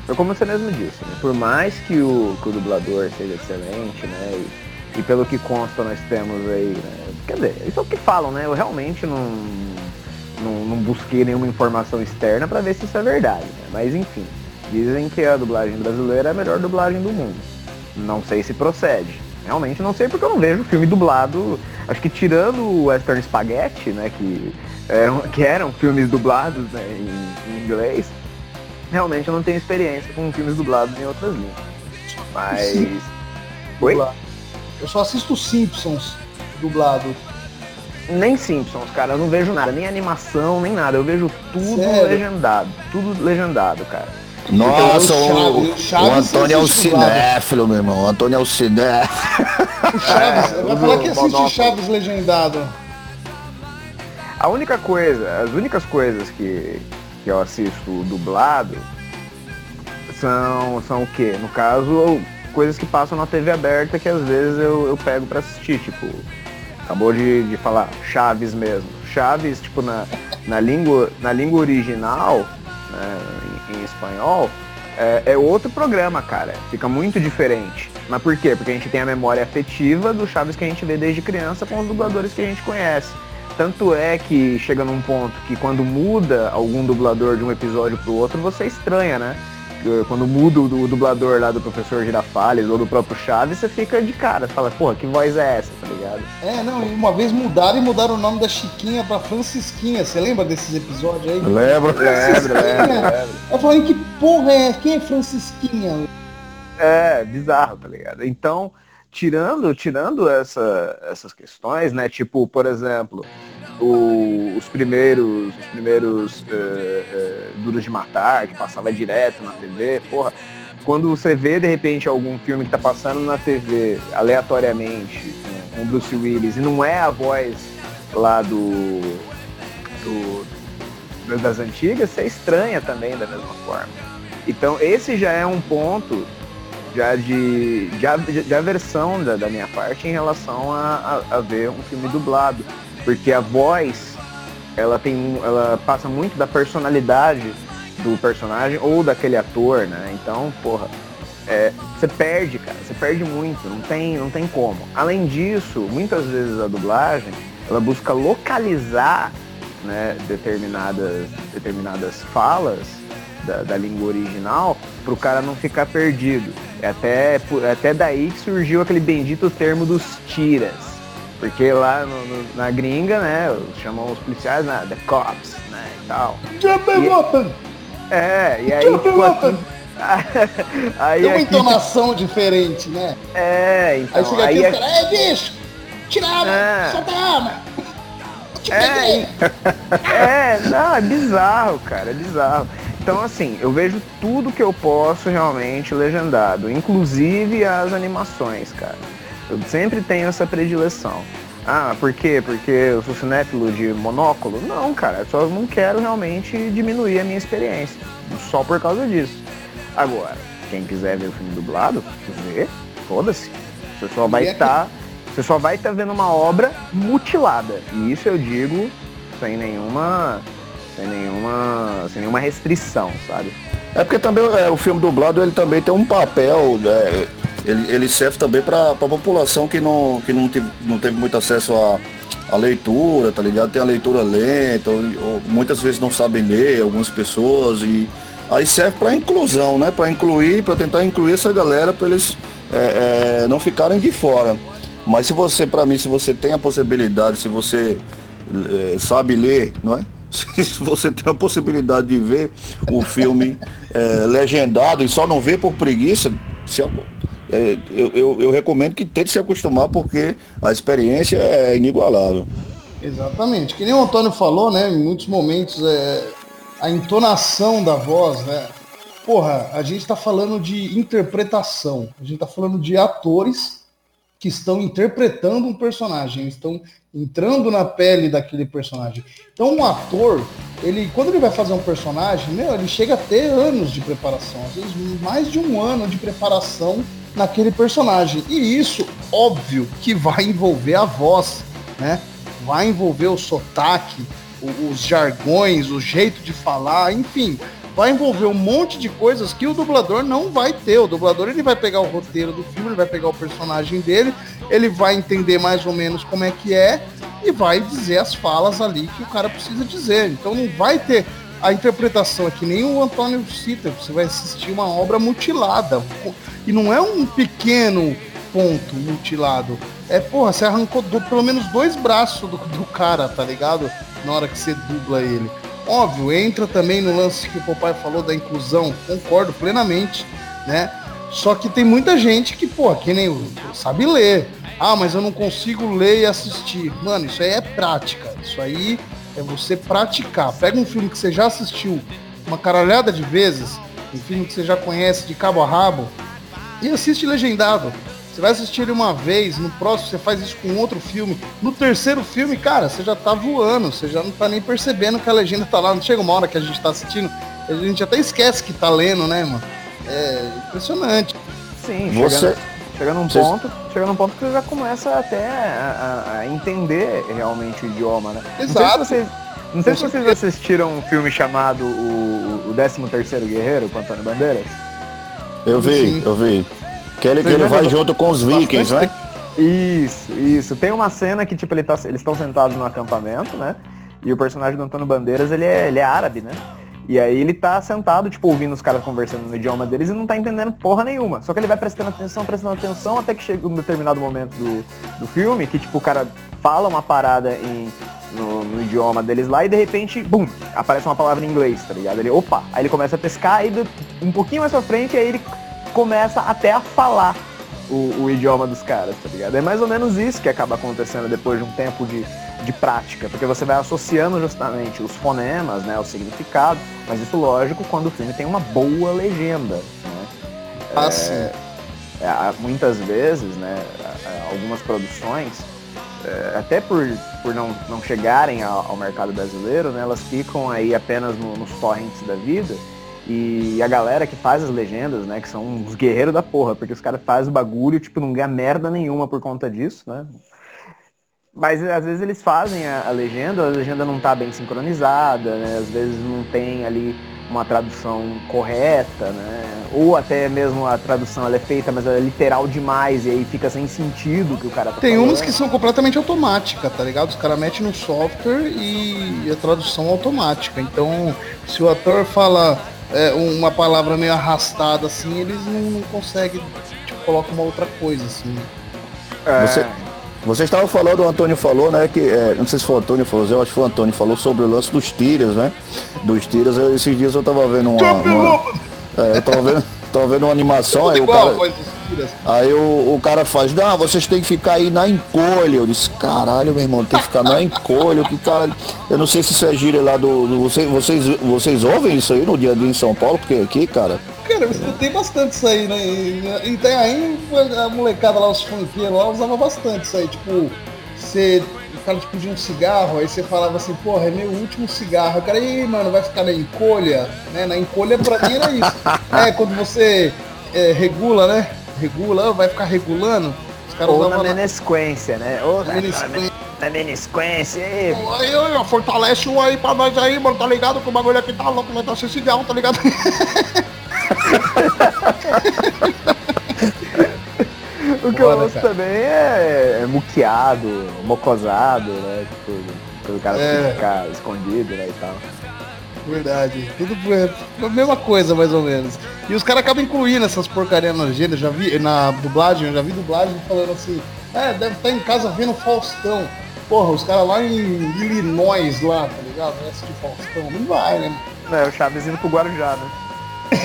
Foi como você mesmo disse, né? Por mais que o, que o dublador seja excelente, né? E, e, pelo que consta nós temos aí, né? Quer dizer, isso é o que falam, né? Eu realmente não, não, não busquei nenhuma informação externa para ver se isso é verdade, né? Mas enfim, dizem que a dublagem brasileira é a melhor dublagem do mundo. Não sei se procede. Realmente não sei porque eu não vejo filme dublado. Acho que tirando o Western Spaghetti, né, que eram, que eram filmes dublados né, em, em inglês, realmente eu não tenho experiência com filmes dublados em outras línguas. Mas. Sim. Oi? Eu só assisto Simpsons dublado. Nem Simpsons, cara, eu não vejo nada, nem animação, nem nada. Eu vejo tudo Sério? legendado. Tudo legendado, cara. Nossa, então, o, Chaves, o Antônio é um cinéfilo, meu irmão. O Antônio é um cinéfilo. O Chaves, é, vai falar que assiste Chaves legendado. A única coisa, as únicas coisas que, que eu assisto dublado são, são o quê? No caso, coisas que passam na TV aberta que às vezes eu, eu pego para assistir, tipo, acabou de, de falar Chaves mesmo. Chaves, tipo, na, na, língua, na língua original, né, em, espanhol, é, é, outro programa, cara. Fica muito diferente. Mas por quê? Porque a gente tem a memória afetiva do Chaves que a gente vê desde criança com os dubladores que a gente conhece. Tanto é que chega num ponto que quando muda algum dublador de um episódio pro outro, você estranha, né? Quando muda o dublador lá do professor Girafales ou do próprio Chaves, você fica de cara, fala, porra, que voz é essa, tá ligado? É, não, e uma vez mudaram e mudaram o nome da Chiquinha pra Francisquinha, você lembra desses episódios aí? Lembro, lembro, lembro. Eu falei, que porra é? Quem é Francisquinha? É, bizarro, tá ligado? Então, tirando, tirando essa, essas questões, né? Tipo, por exemplo, o, os primeiros, os primeiros uh, uh, Duros de Matar, que passava direto na TV, porra. Quando você vê de repente algum filme que tá passando na TV aleatoriamente com Bruce Willis e não é a voz lá do, do das antigas, você estranha também da mesma forma. Então esse já é um ponto já de, de, de aversão da, da minha parte em relação a, a, a, ver um filme dublado. Porque a voz, ela tem. ela passa muito da personalidade do personagem ou daquele ator, né? Então, porra, é, você perde, cara, você perde muito, não tem, não tem como. Além disso, muitas vezes a dublagem, ela busca localizar né, determinadas, determinadas falas da, da língua original para o cara não ficar perdido. É até, é até daí que surgiu aquele bendito termo dos tiras. Porque lá no, no, na gringa, né, chamam os policiais, né, the cops, né, e tal. Jump weapon! É, e aí, tipo, aqui, aí Tem uma aqui, entonação diferente, né? É, então. Aí chega aqui aí, é bicho! Tira a arma! É. Solta a arma! É, é, não, é bizarro, cara, é bizarro. Então, assim, eu vejo tudo que eu posso realmente legendado, inclusive as animações, cara. Eu sempre tenho essa predileção. Ah, por quê? Porque eu sou cinéfilo de monóculo? Não, cara, eu só não quero realmente diminuir a minha experiência. Só por causa disso. Agora, quem quiser ver o filme dublado, vê, foda-se. Você só vai estar. Tá, você só vai estar tá vendo uma obra mutilada. E isso eu digo sem nenhuma sem nenhuma, sem nenhuma restrição, sabe? É porque também é, o filme dublado ele também tem um papel, né? Ele, ele serve também para a população que não, que não teve, não teve muito acesso a leitura, tá ligado? Tem a leitura lenta, ou, ou, muitas vezes não sabem ler, algumas pessoas, e aí serve para inclusão, né? Para incluir, para tentar incluir essa galera para eles é, é, não ficarem de fora. Mas se você, para mim, se você tem a possibilidade, se você é, sabe ler, não é? se você tem a possibilidade de ver o filme é, legendado e só não vê por preguiça, se, é, eu, eu, eu, recomendo que tente se acostumar porque a experiência é inigualável. Exatamente. Que nem o Antônio falou, né? Em muitos momentos é, a entonação da voz, né? Porra, a gente está falando de interpretação. A gente está falando de atores que estão interpretando um personagem, estão entrando na pele daquele personagem. Então, um ator, ele quando ele vai fazer um personagem, meu, ele chega a ter anos de preparação, às vezes mais de um ano de preparação naquele personagem. E isso, óbvio, que vai envolver a voz, né? Vai envolver o sotaque, os jargões, o jeito de falar, enfim, vai envolver um monte de coisas que o dublador não vai ter. O dublador ele vai pegar o roteiro do filme, ele vai pegar o personagem dele, ele vai entender mais ou menos como é que é e vai dizer as falas ali que o cara precisa dizer. Então não vai ter a interpretação aqui, nem o Antônio cita, você vai assistir uma obra mutilada. E não é um pequeno ponto mutilado. É, porra, você arrancou do, pelo menos dois braços do, do cara, tá ligado? Na hora que você dubla ele. Óbvio, entra também no lance que o papai falou da inclusão, concordo plenamente, né? Só que tem muita gente que, pô, que nem sabe ler. Ah, mas eu não consigo ler e assistir. Mano, isso aí é prática. Isso aí é você praticar. Pega um filme que você já assistiu uma caralhada de vezes, um filme que você já conhece de cabo a rabo, e assiste legendado. Você vai assistir ele uma vez, no próximo você faz isso com outro filme. No terceiro filme, cara, você já tá voando, você já não tá nem percebendo que a legenda tá lá. Não chega uma hora que a gente tá assistindo, a gente até esquece que tá lendo, né, mano? É impressionante. Sim, você... chega, chega num ponto, chega num ponto que você já começa até a, a entender realmente o idioma, né? Exato. Não sei se vocês, não sei se vocês assistiram um filme chamado O, o 13 Terceiro Guerreiro, com Antônio Bandeiras. Eu vi, Sim. eu vi. Que ele, que ele vai junto com os vikings, né? Isso, isso. Tem uma cena que, tipo, ele tá, eles estão sentados no acampamento, né? E o personagem do Antônio Bandeiras, ele é, ele é árabe, né? E aí ele tá sentado, tipo, ouvindo os caras conversando no idioma deles e não tá entendendo porra nenhuma. Só que ele vai prestando atenção, prestando atenção, até que chega um determinado momento do, do filme, que tipo, o cara fala uma parada em, no, no, idioma deles lá e de repente, bum, aparece uma palavra em inglês, tá ligado? Ele, opa, aí ele começa a pescar e um pouquinho mais pra frente, aí ele começa até a falar o, o, idioma dos caras, tá ligado? É mais ou menos isso que acaba acontecendo depois de um tempo de, de prática, porque você vai associando justamente os fonemas, né, o significado, mas isso lógico quando o filme tem uma boa legenda, né? Ah, é, sim. É, muitas vezes, né, algumas produções, é, até por, por não, não chegarem ao, ao mercado brasileiro, né, elas ficam aí apenas no, nos torrents da vida, e a galera que faz as legendas, né, que são os guerreiros da porra, porque os caras fazem o bagulho, tipo, não ganha merda nenhuma por conta disso, né? Mas às vezes eles fazem a, a legenda, a legenda não tá bem sincronizada, né? Às vezes não tem ali uma tradução correta, né? Ou até mesmo a tradução ela é feita, mas ela é literal demais e aí fica sem sentido que o cara tá Tem falando. umas que são completamente automáticas, tá ligado? Os caras metem no software e a tradução automática. Então, se o ator fala é, uma palavra meio arrastada assim, eles não, não conseguem, tipo, colocam uma outra coisa assim. É. Você, você estava falando, o Antônio falou, né, que, é, não sei se foi o Antônio falou, eu acho que foi o Antônio falou sobre o lance dos tiras, né? Dos tiras, esses dias eu tava vendo uma. uma é, eu tava vendo, tava vendo uma animação, aí o cara. Aí o, o cara faz, não, vocês têm que ficar aí na encolha. Eu disse, caralho, meu irmão, tem que ficar na encolha, que caralho. Eu não sei se isso é gíria lá do. do vocês, vocês, vocês ouvem isso aí no dia a dia em São Paulo, porque aqui, cara. Cara, eu escutei bastante isso aí, né? E, e aí a molecada lá, os funkeiros lá, usava bastante isso aí, tipo, você cara te pedia um cigarro, aí você falava assim, porra, é meu último cigarro. O cara, aí, mano, vai ficar na encolha, né? Na encolha pra mim era isso. é, quando você é, regula, né? Regula, vai ficar regulando. Os caras Ou na menesquência, né? Ou na menesquência. Na menesquência, aí. Aí, aí, fortalece o aí pra nós aí, mano, tá ligado? Que o bagulho aqui tá louco, vai tá sem cigarro, tá ligado? O que eu ouço também é, é muqueado, mocosado, né? Tipo, o cara é. ficar escondido né, e tal. Verdade. Tudo é a mesma coisa, mais ou menos. E os caras acabam incluindo essas porcarias na legenda. Já vi na dublagem, eu já vi dublagem falando assim, é, deve estar em casa vendo Faustão. Porra, os caras lá em Illinois lá, tá ligado? Esse de Faustão. Não vai, né? É, o Chaves indo pro Guarujá, né?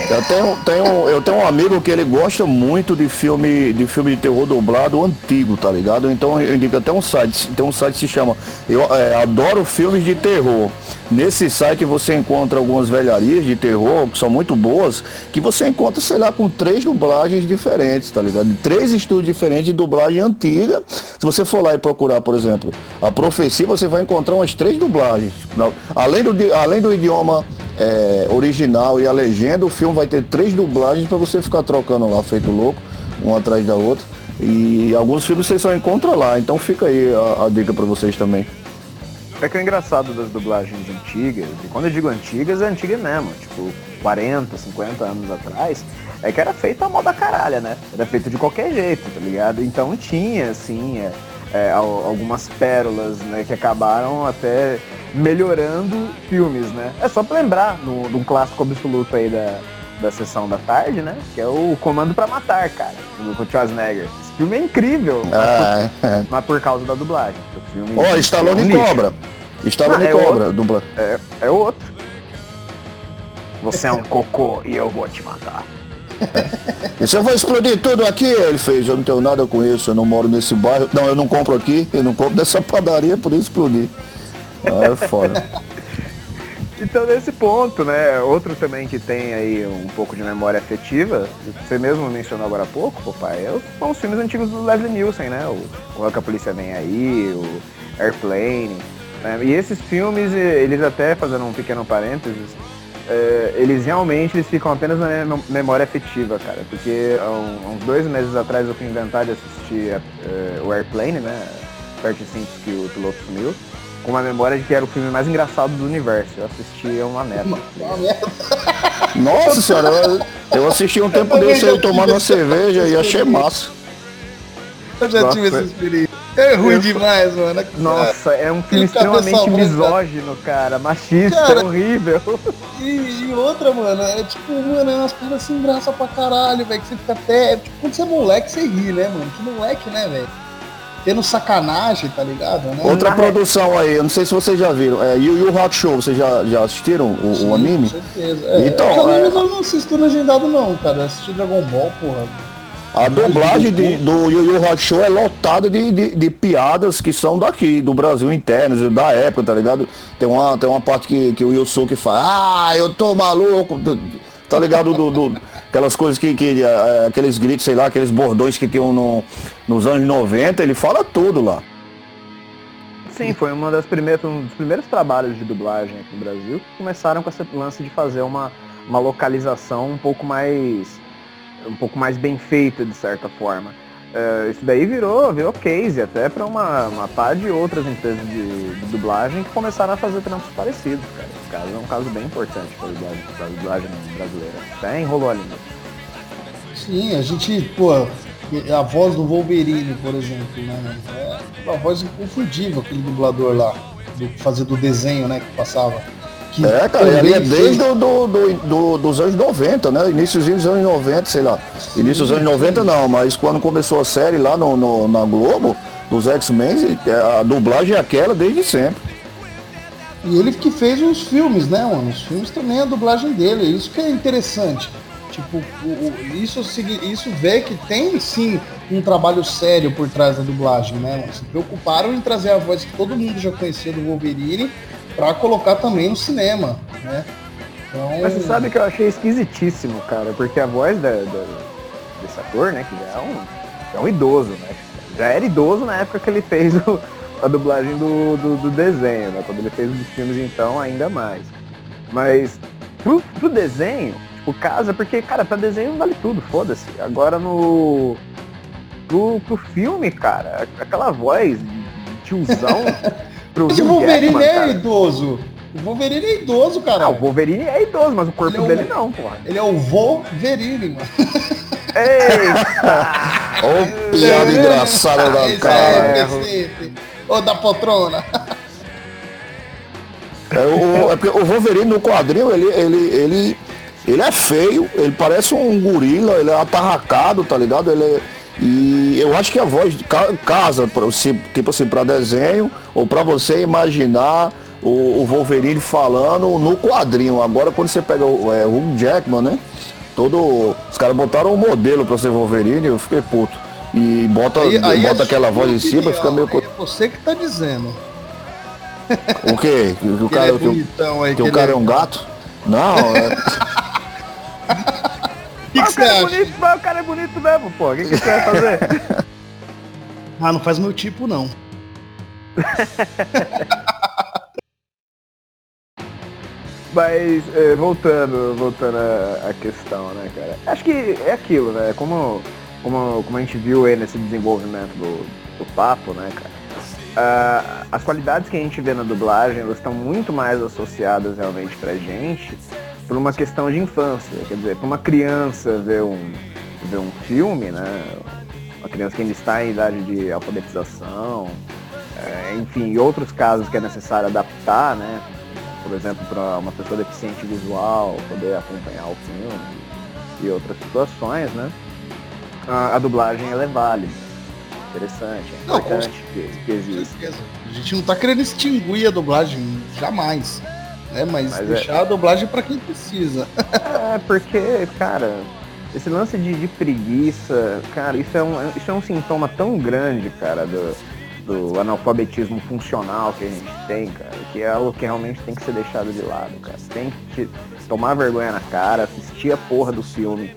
Eu tenho, tenho, eu tenho um amigo que ele gosta muito de filme de filme de terror dublado antigo, tá ligado? Então eu indico até um site, tem um site que se chama Eu é, adoro filmes de terror. Nesse site você encontra algumas velharias de terror que são muito boas, que você encontra, sei lá, com três dublagens diferentes, tá ligado? Três estúdios diferentes de dublagem antiga. Se você for lá e procurar, por exemplo, a profecia, você vai encontrar umas três dublagens. Além do, além do idioma é, original e a legenda, o filme vai ter três dublagens para você ficar trocando lá, feito louco, um atrás da outra. E alguns filmes você só encontra lá, então fica aí a, a dica para vocês também. É que o engraçado das dublagens antigas, e quando eu digo antigas, é antiga mesmo, tipo 40, 50 anos atrás, é que era feito a moda caralha, né? Era feito de qualquer jeito, tá ligado? Então tinha, assim, é, é, algumas pérolas, né, que acabaram até melhorando filmes, né? É só pra lembrar no, num clássico absoluto aí da, da sessão da tarde, né? Que é o Comando para Matar, cara, do Schwarzenegger. Esse filme é incrível, ah, mas, por, é. mas, por, causa da dublagem. Ó, oh, Stallone é um Cobra. Stallone ah, é Cobra, dubla. É, é outro. Você é um cocô e eu vou te matar. E você vai explodir tudo aqui? Ele fez, eu não tenho nada com isso, eu não moro nesse bairro. Não, eu não compro aqui, eu não compro dessa padaria, por isso explodi. Ah, é foda. Então nesse ponto, né, outro também que tem aí um pouco de memória afetiva, você mesmo mencionou agora há pouco, papai, é são os filmes antigos do Leslie Nielsen, né? O, o que a Polícia Vem Aí, o Airplane. Né? E esses filmes, eles até, fazendo um pequeno parênteses, é, eles realmente eles ficam apenas na memória afetiva, cara. Porque há uns dois meses atrás eu fui inventar de assistir é, o Airplane, né? Perto de que o piloto sumiu com uma memória de que era o filme mais engraçado do universo. Eu assisti é uma merda. Uma merda. Nossa senhora, eu, eu assisti um tempo desse aí tomando uma cerveja e achei massa. Eu já Nossa. tive essa experiência. É ruim eu... demais, mano. Nossa, é um filme extremamente misógino, cara. Machista, cara, horrível. E, e, outra, mano, é tipo, mano, é umas coisas sem graça pra caralho, velho. Que você fica até. Tipo, quando você é moleque, você ri, né, mano? Que moleque, né, velho? tendo sacanagem, tá ligado? Né? Outra produção aí, eu não sei se vocês já viram, é Yu Yu Hakusho, vocês já, já assistiram o, Sim, o anime? Com certeza. É, então, os animes é... eu não assisto legendado não, cara, eu assisti Dragon Ball, porra. A dublagem de, do Yu Yu Hakusho é lotada de, de, de, piadas que são daqui, do Brasil internas, da época, tá ligado? Tem uma, tem uma parte que, que o Yusuke fala, ah, eu tô maluco, tá ligado? Do, do, aquelas coisas que, que uh, aqueles gritos, sei lá, aqueles bordões que tinham no, nos anos 90, ele fala tudo lá. Sim, foi uma das primeiras, um dos primeiros trabalhos de dublagem aqui no Brasil que começaram com esse lance de fazer uma, uma localização um pouco mais um pouco mais bem feita de certa forma. Uh, isso daí virou, virou case até para uma, uma par de outras empresas de, de, dublagem que começaram a fazer trampos parecidos, cara. Esse caso é um caso bem importante para a dublagem, brasileira. Até enrolou a língua. Sim, a gente, pô, a voz do Wolverine, por exemplo, né? É uma voz inconfundível, aquele dublador lá, do fazer do desenho, né, que passava. Que é, cara, ele é desde do, do, do, dos anos 90, né? Início dos anos 90, sei lá. Início dos anos 90 não, mas quando começou a série lá no, no na Globo, dos X-Men, a dublagem é aquela desde sempre. E ele que fez os filmes, né, mano? Os filmes também, a dublagem dele, isso que é interessante. Tipo, isso, isso vê que tem sim um trabalho sério por trás da dublagem, né? Se preocuparam em trazer a voz que todo mundo já conhecia do Wolverine para colocar também no cinema, né? Então... Mas você sabe que eu achei esquisitíssimo, cara, porque a voz da, da, desse ator, né, que já é um, é um idoso, né? Já era idoso na época que ele fez o, a dublagem do, do, do, desenho, né? Quando ele fez os filmes, então, ainda mais. Mas pro, pro desenho, tipo, casa, porque, cara, pra desenho vale tudo, foda-se. Agora no. Pro, pro filme, cara, aquela voz de tiozão. pro mas o Wolverine Jackman, é cara. idoso. O Wolverine é idoso, cara. Ah, o Wolverine é idoso, mas o corpo é dele não, porra. Ele é o Wolverine, mano. Eita! Ô, piada engraçada da cara. Ô, da poltrona. É, o, é porque o Wolverine no quadril, ele, ele, ele, ele é feio, ele parece um gorila, ele é atarracado, tá ligado? Ele é, e eu acho que a voz casa, tipo assim, para desenho, ou para você imaginar o, o, Wolverine falando no quadrinho. Agora quando você pega o, é, Hugh Jackman, né? Todo. Os caras botaram um modelo para ser Wolverine, eu fiquei puto. E bota, aí, aí bota aquela voz em cima, fica meio. É você que tá dizendo. O quê? Que, o cara, é que, aí, que, que o cara é... é um gato? Não, é. O que, que você acha? Bonito, mas o cara é bonito mesmo, pô. O que, que você vai fazer? ah, não faz meu tipo, não. Mas, é, voltando, voltando à questão, né, cara? Acho que é aquilo, né? Como, como, como a gente viu aí nesse desenvolvimento do, do papo, né, cara? Uh, as qualidades que a gente vê na dublagem, elas estão muito mais associadas realmente pra gente por uma questão de infância. Quer dizer, para uma criança ver um, ver um filme, né? Uma criança que ainda está em idade de alfabetização, é, enfim, outros casos que é necessário adaptar, né? Por exemplo, para uma pessoa deficiente visual poder acompanhar o filme e outras situações, né? A, a dublagem ela é válida interessante, é importante não, que, que exista. A gente não está querendo extinguir a dublagem, jamais né? Mas, Mas deixar é... a dublagem para quem precisa. É, porque, cara, esse lance de, de, preguiça, cara, isso é, um, isso é um sintoma tão grande, cara, do, do analfabetismo funcional que a gente tem, cara, que é algo que realmente tem que ser deixado de lado, cara. Tem que tomar vergonha na cara, assistir a porra do filme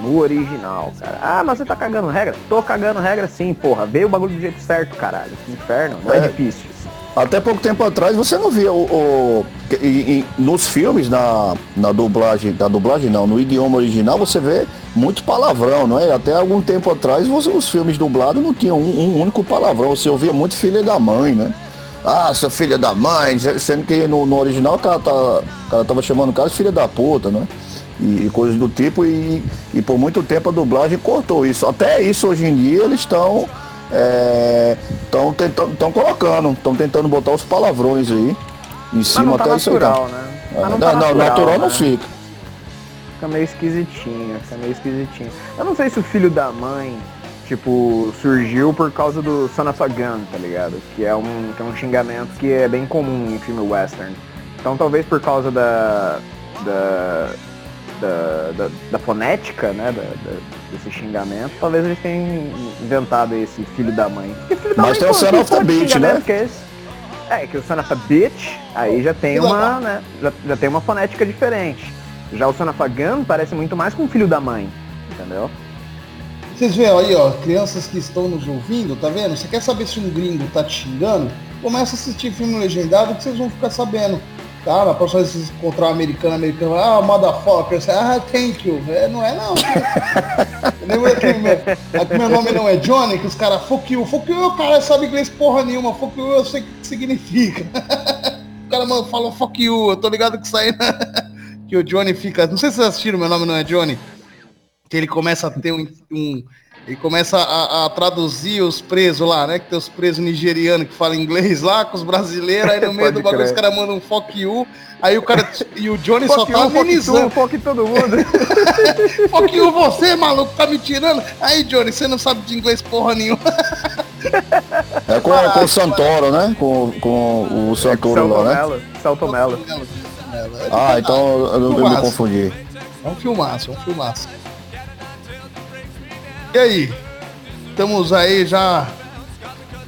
no original, cara. Ah, mas você tá cagando regra? Tô cagando regra sim, porra. Veio o bagulho do jeito certo, caralho. Que inferno, não é, é difícil. Até pouco tempo atrás você não via o, o e, e, nos filmes, na, na dublagem, na dublagem não, no idioma original você vê muito palavrão, não é? Até algum tempo atrás você, os filmes dublados não tinham um, um, único palavrão, você ouvia muito filha da mãe, né? Ah, sua filha da mãe, sendo que no, no original o cara, tá, o cara tava chamando o cara de filha da puta, né? E, e coisas do tipo, e, e por muito tempo a dublagem cortou isso. Até isso hoje em dia eles estão estão é, tentando colocando, estão tentando botar os palavrões aí em cima tá até natural, isso aí. Né? É, não, tá natural, natural né? não fica. Fica meio esquisitinho, fica meio esquisitinho. Eu não sei se o filho da mãe, tipo, surgiu por causa do Son of a Gun, tá ligado? Que é um, que é um xingamento que é bem comum em filme western. Então talvez por causa da. da. Da, da, da fonética, né? Da, da, desse xingamento, talvez eles tenham inventado esse filho da mãe. Filho da Mas mãe, tem o Son of Bitch, né? Que é, é, que o Son of a Bitch, aí já tem uma, né, já, já tem uma fonética diferente. Já o Son of a Gun parece muito mais com o filho da mãe, entendeu? Vocês veem aí, ó, crianças que estão nos ouvindo, tá vendo? Você quer saber se um gringo tá te xingando? Começa a assistir filme legendado que vocês vão ficar sabendo. Tá, na próxima vez que você encontrar um americano, americano, ah, motherfucker, você, ah, thank you. É, não é não. Lembra que meu, é meu nome não é Johnny, que os caras, fuck you, fuck you, o cara sabe inglês porra nenhuma, fuck you, eu sei o que significa. o cara mano, fala fuck you, eu tô ligado que isso aí, que o Johnny fica, não sei se vocês assistiram, meu nome não é Johnny, que ele começa a ter um, um e começa a, a, traduzir os presos lá, né? Que tem os presos nigerianos que falam inglês lá, com os brasileiros, aí no meio do bagulho os caras mandam um fuck you, aí o cara. E o Johnny só tá amenizando. Fuck todo mundo. fuck you você, maluco, tá me tirando. Aí, Johnny, você não sabe de inglês porra nenhuma. É com, com o Santoro, né? Com, com o Santoro é, lá, né? Salto Melo. Ah, então eu, eu me confundi. É um filmaço, é um filmaço. E aí? Estamos aí já.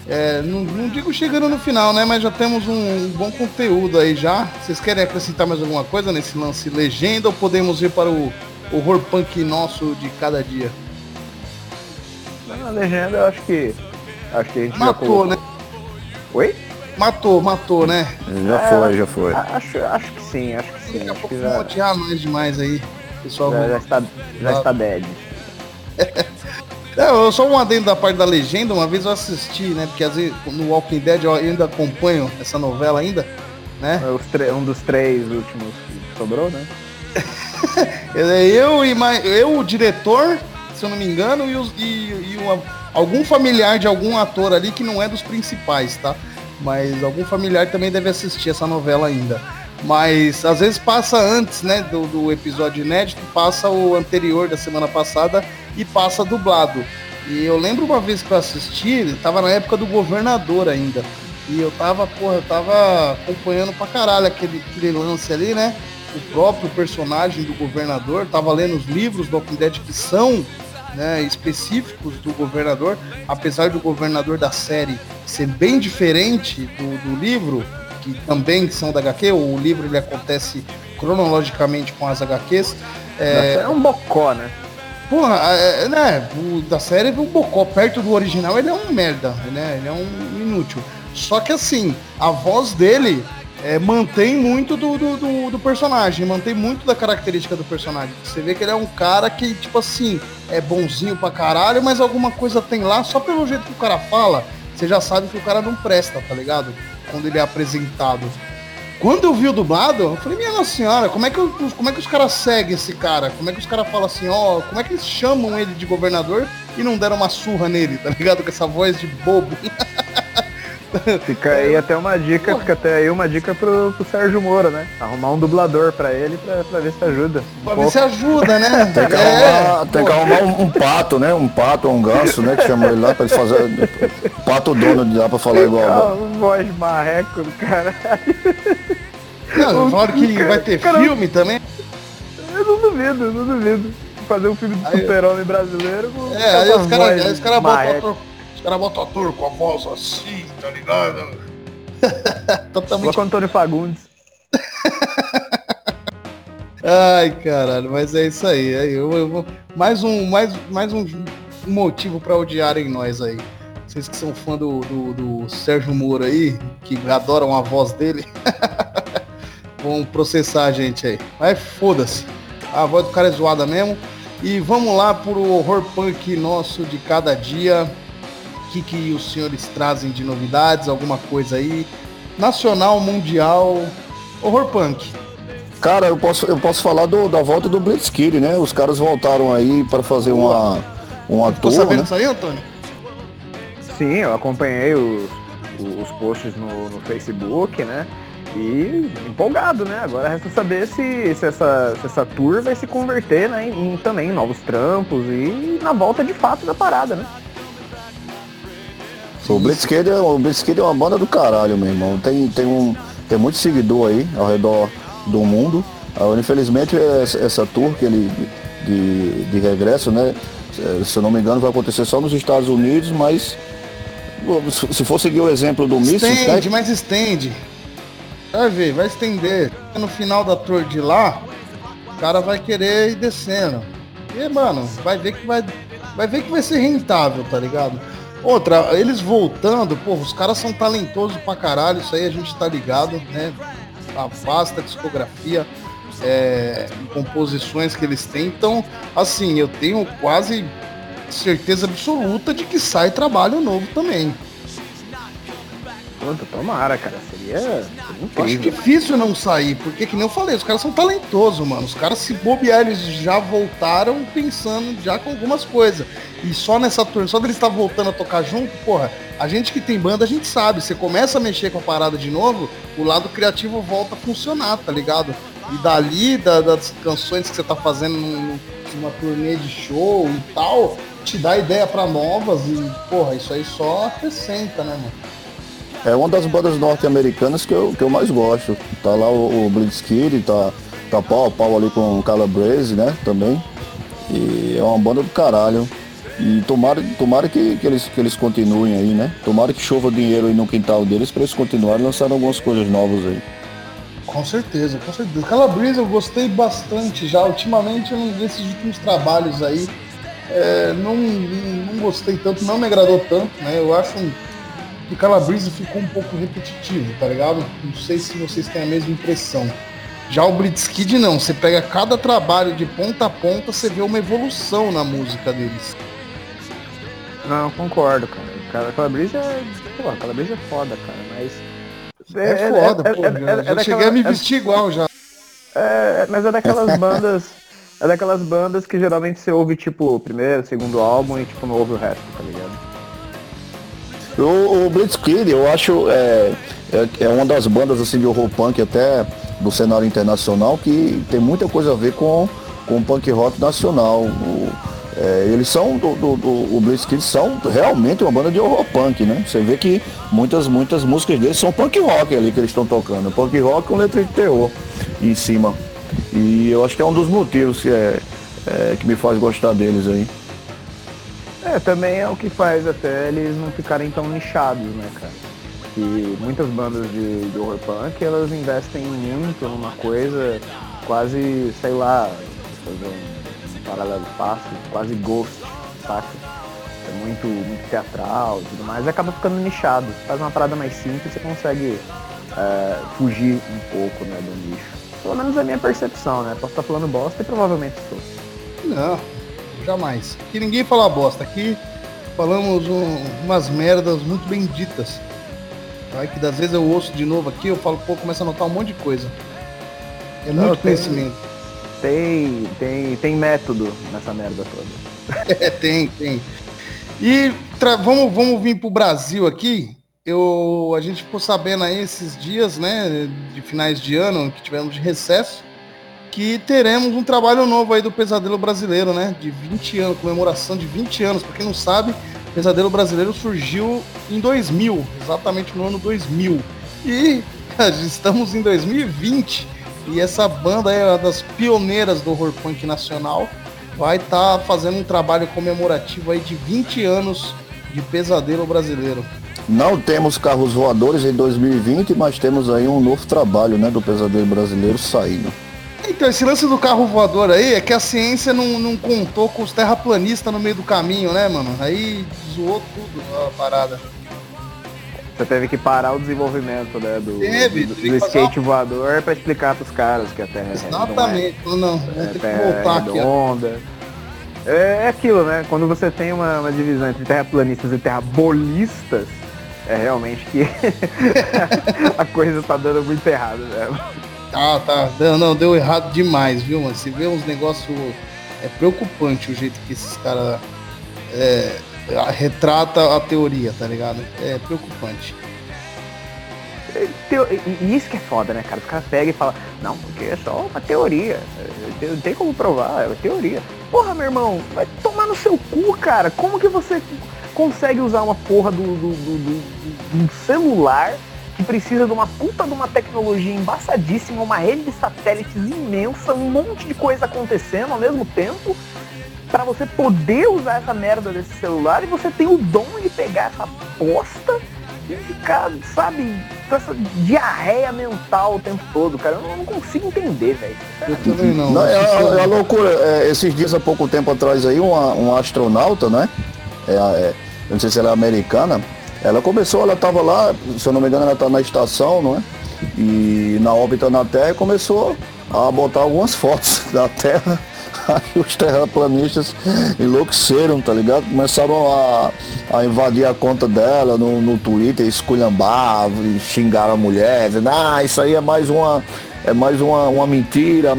É, não, não, digo chegando no final, né? Mas já temos um, um, bom conteúdo aí já. Vocês querem acrescentar mais alguma coisa nesse lance legenda ou podemos ir para o horror punk nosso de cada dia? Na legenda eu acho que. Acho que a gente Matou, né? Oi? Matou, matou, né? Já é, foi, já foi. Acho, acho que sim, acho que sim. Daqui a pouco já... nós demais aí. Pessoal, já, já está, já está dead. É, eu só um adendo da parte da legenda, uma vez eu assisti, né? Porque às vezes no Walking Dead eu ainda acompanho essa novela ainda, né? É um dos três últimos que sobrou, né? eu e mais, eu, o diretor, se eu não me engano, e, os, e, e uma, algum familiar de algum ator ali que não é dos principais, tá? Mas algum familiar também deve assistir essa novela ainda. Mas às vezes passa antes, né, do, do episódio inédito, passa o anterior da semana passada e passa dublado. E eu lembro uma vez que eu assisti, tava na época do governador ainda. E eu tava, porra, eu tava acompanhando pra caralho aquele, aquele lance ali, né? O próprio personagem do governador, tava lendo os livros do Walking Dead que são né, específicos do governador, apesar do governador da série ser bem diferente do, do livro, que também são da HQ, o livro ele acontece cronologicamente com as HQs. É, é um bocó, né? Porra, é, né, o da série o Bocó, perto do original, ele é um merda, né? Ele é um inútil. Só que assim, a voz dele é, mantém muito do, do, do, do, personagem, mantém muito da característica do personagem. Você vê que ele é um cara que, tipo assim, é bonzinho pra caralho, mas alguma coisa tem lá, só pelo jeito que o cara fala, você já sabe que o cara não presta, tá ligado? Quando ele é apresentado. Quando eu vi o dublado, eu falei, minha nossa senhora, como é que, eu, como é que os caras seguem esse cara? Como é que os caras falam assim, ó, como é que eles chamam ele de governador e não deram uma surra nele, tá ligado? Com essa voz de bobo. Fica aí até uma dica, fica até aí uma dica pro, pro Sérgio Moura, né? Arrumar um dublador pra ele pra, pra ver se ajuda. Um pra pouco. ver se ajuda, né? Tem que é. arrumar, tem que arrumar um, um, pato, né? Um pato ou um ganso, né? Que chamou ele lá pra ele fazer. Pato dono de lá pra falar igual. Um voz marreco do caralho. Não, falaram que vai ter cara, filme também. Eu não duvido, não duvido. Fazer um filme de super-homem brasileiro. É, aí os caras cara botam botam ator com a voz assim, tá ligado? Totalmente. Igual Antônio Fagundes. Ai, caralho, mas é isso aí. aí eu, eu, mais um, mais, mais um motivo para odiarem nós aí. Vocês que são fã do, do, do Sérgio Moura aí, que adoram a voz dele, vão processar a gente aí. Mas foda-se. A voz do cara é zoada mesmo. E vamos lá pro horror punk nosso de cada dia que, que os senhores trazem de novidades, alguma coisa aí? Nacional, mundial, horror punk. Cara, eu posso, eu posso falar do, da volta do Blitzkrieg, né? Os caras voltaram aí para fazer uma, uma tour, sabendo né? isso aí, Antônio? Sim, eu acompanhei os, os posts no, no Facebook, né? E empolgado, né? Agora resta saber se, se, essa, se essa tour vai se converter né, em, em também novos trampos e na volta de fato da parada, né? O Blitzkrieg, é, o Blitzkrieg é uma banda do caralho, meu irmão. Tem, tem, um, tem muito seguidor aí ao redor do mundo. Uh, infelizmente, essa, essa tour que ele, de, de regresso, né? Se eu não me engano, vai acontecer só nos Estados Unidos, mas se for seguir o exemplo do Míssil... Estende, mas estende. Vai ver, vai estender. No final da tour de lá, o cara vai querer ir descendo. E, mano, vai ver que vai, vai ver que vai ser rentável, tá ligado? Outra, eles voltando, pô, os caras são talentosos pra caralho, isso aí a gente tá ligado, né? A vasta discografia, é, composições que eles têm. Então, assim, eu tenho quase certeza absoluta de que sai trabalho novo também. Puta, tomara, cara. Seria, seria. Acho difícil não sair, porque que nem eu falei, os caras são talentosos, mano. Os caras se bobear, eles já voltaram pensando já com algumas coisas. E só nessa turma, só deles estar tá voltando a tocar junto, porra, a gente que tem banda, a gente sabe. Você começa a mexer com a parada de novo, o lado criativo volta a funcionar, tá ligado? E dali, da, das canções que você tá fazendo num, numa turnê de show e tal, te dá ideia para novas e, porra, isso aí só acrescenta, né, mano? É uma das bandas norte-americanas que eu, que eu mais gosto. Tá lá o, o Blitzkrieg, tá, tá pau a pau ali com o Calabrese, né? Também. E é uma banda do caralho. E tomara, tomara que, que, eles, que eles continuem aí, né? Tomara que chova dinheiro aí no quintal deles para eles continuarem lançando algumas coisas novas aí. Com certeza, com certeza. Calabresa eu gostei bastante já. Ultimamente, nesses últimos trabalhos aí, é, não, não gostei tanto, não me agradou tanto, né? Eu acho que Calabresa ficou um pouco repetitivo, tá ligado? Não sei se vocês têm a mesma impressão. Já o Blitzkid não, você pega cada trabalho de ponta a ponta, você vê uma evolução na música deles. Não, concordo, cara. Calabresa é. Pô, Calabresa é foda, cara, mas. É, é foda, é, pô. É, já, é, já cheguei a me vestir igual já. É, mas é daquelas bandas. É daquelas bandas que geralmente você ouve, tipo, o primeiro, segundo álbum e, tipo, não ouve o resto, tá ligado? O, o Blitzkrieg, eu acho, é, é, é, uma das bandas, assim, de horror punk até do cenário internacional que tem muita coisa a ver com, com o punk rock nacional. O, é, eles são, do, do, do, o Blitzkrieg são realmente uma banda de horror punk, né? Você vê que muitas, muitas músicas deles são punk rock ali que eles estão tocando. Punk rock com letra de terror em cima. E eu acho que é um dos motivos que, é, é, que me faz gostar deles aí. É, também é o que faz até eles não ficarem tão nichados, né, cara? Que muitas bandas de, de horror punk, elas investem muito numa coisa quase, sei lá, fazer um, paralelo fácil, quase ghost, saca? É muito, muito teatral e tudo mais, e acaba ficando nichado. Faz uma parada mais simples, você consegue é, fugir um pouco né, do nicho. Pelo menos é a minha percepção, né? Posso estar falando bosta e provavelmente estou. Não, jamais. Aqui ninguém fala bosta. Aqui falamos um, umas merdas muito benditas. Tá? Que das vezes eu ouço de novo aqui, eu falo, pô, começa a notar um monte de coisa. É Não, muito tem, conhecimento. Tem, tem, tem método nessa merda toda. é, tem, tem. E vamos, vamos vir pro Brasil aqui eu, a gente ficou sabendo aí esses dias, né, de finais de ano, que tivemos de recesso, que teremos um trabalho novo aí do Pesadelo Brasileiro, né, de 20 anos, comemoração de 20 anos. Para quem não sabe, Pesadelo Brasileiro surgiu em 2000, exatamente no ano 2000. E estamos em 2020 e essa banda é uma das pioneiras do horror punk nacional. Vai estar tá fazendo um trabalho comemorativo aí de 20 anos de Pesadelo Brasileiro. Não temos carros voadores em 2020, mas temos aí um novo trabalho né, do pesadelo brasileiro saindo. Então, esse lance do carro voador aí é que a ciência não, não contou com os terraplanistas no meio do caminho, né, mano? Aí zoou tudo a parada. Você teve que parar o desenvolvimento né, do, teve, do, do skate uma... voador para explicar pros caras que a Terra é Exatamente, não, é, não, é, que voltar aqui. Redonda. É, é aquilo, né? Quando você tem uma, uma divisão entre terraplanistas e terrabolistas, é realmente que a coisa tá dando muito errado, né? Ah, tá. Não, não, deu errado demais, viu, mano? Você vê uns negócios. É preocupante o jeito que esses caras é, retrata a teoria, tá ligado? É preocupante. E isso que é foda, né, cara? Os caras pegam e falam, não, porque é só uma teoria. Não tem como provar, é uma teoria. Porra, meu irmão, vai tomar no seu cu, cara. Como que você consegue usar uma porra do, do, do, do, celular que precisa de uma puta de uma tecnologia embaçadíssima, uma rede de satélites imensa, um monte de coisa acontecendo ao mesmo tempo, para você poder usar essa merda desse celular e você tem o dom de pegar essa bosta e ficar, sabe, com essa diarreia mental o tempo todo, cara. Eu não consigo entender, velho. Eu também não. não é, é, é loucura. É, esses dias, há pouco tempo atrás aí, uma, um astronauta, né? É, é, não sei se ela é americana, ela começou, ela estava lá, se eu não me engano, ela está na estação, não é? E na órbita na Terra começou a botar algumas fotos da Terra. Aí os terraplanistas enlouqueceram, tá ligado? Começaram a, a invadir a conta dela no, no Twitter, esculhambar, xingaram a mulher, dizendo, ah, isso aí é mais uma. É mais uma, uma mentira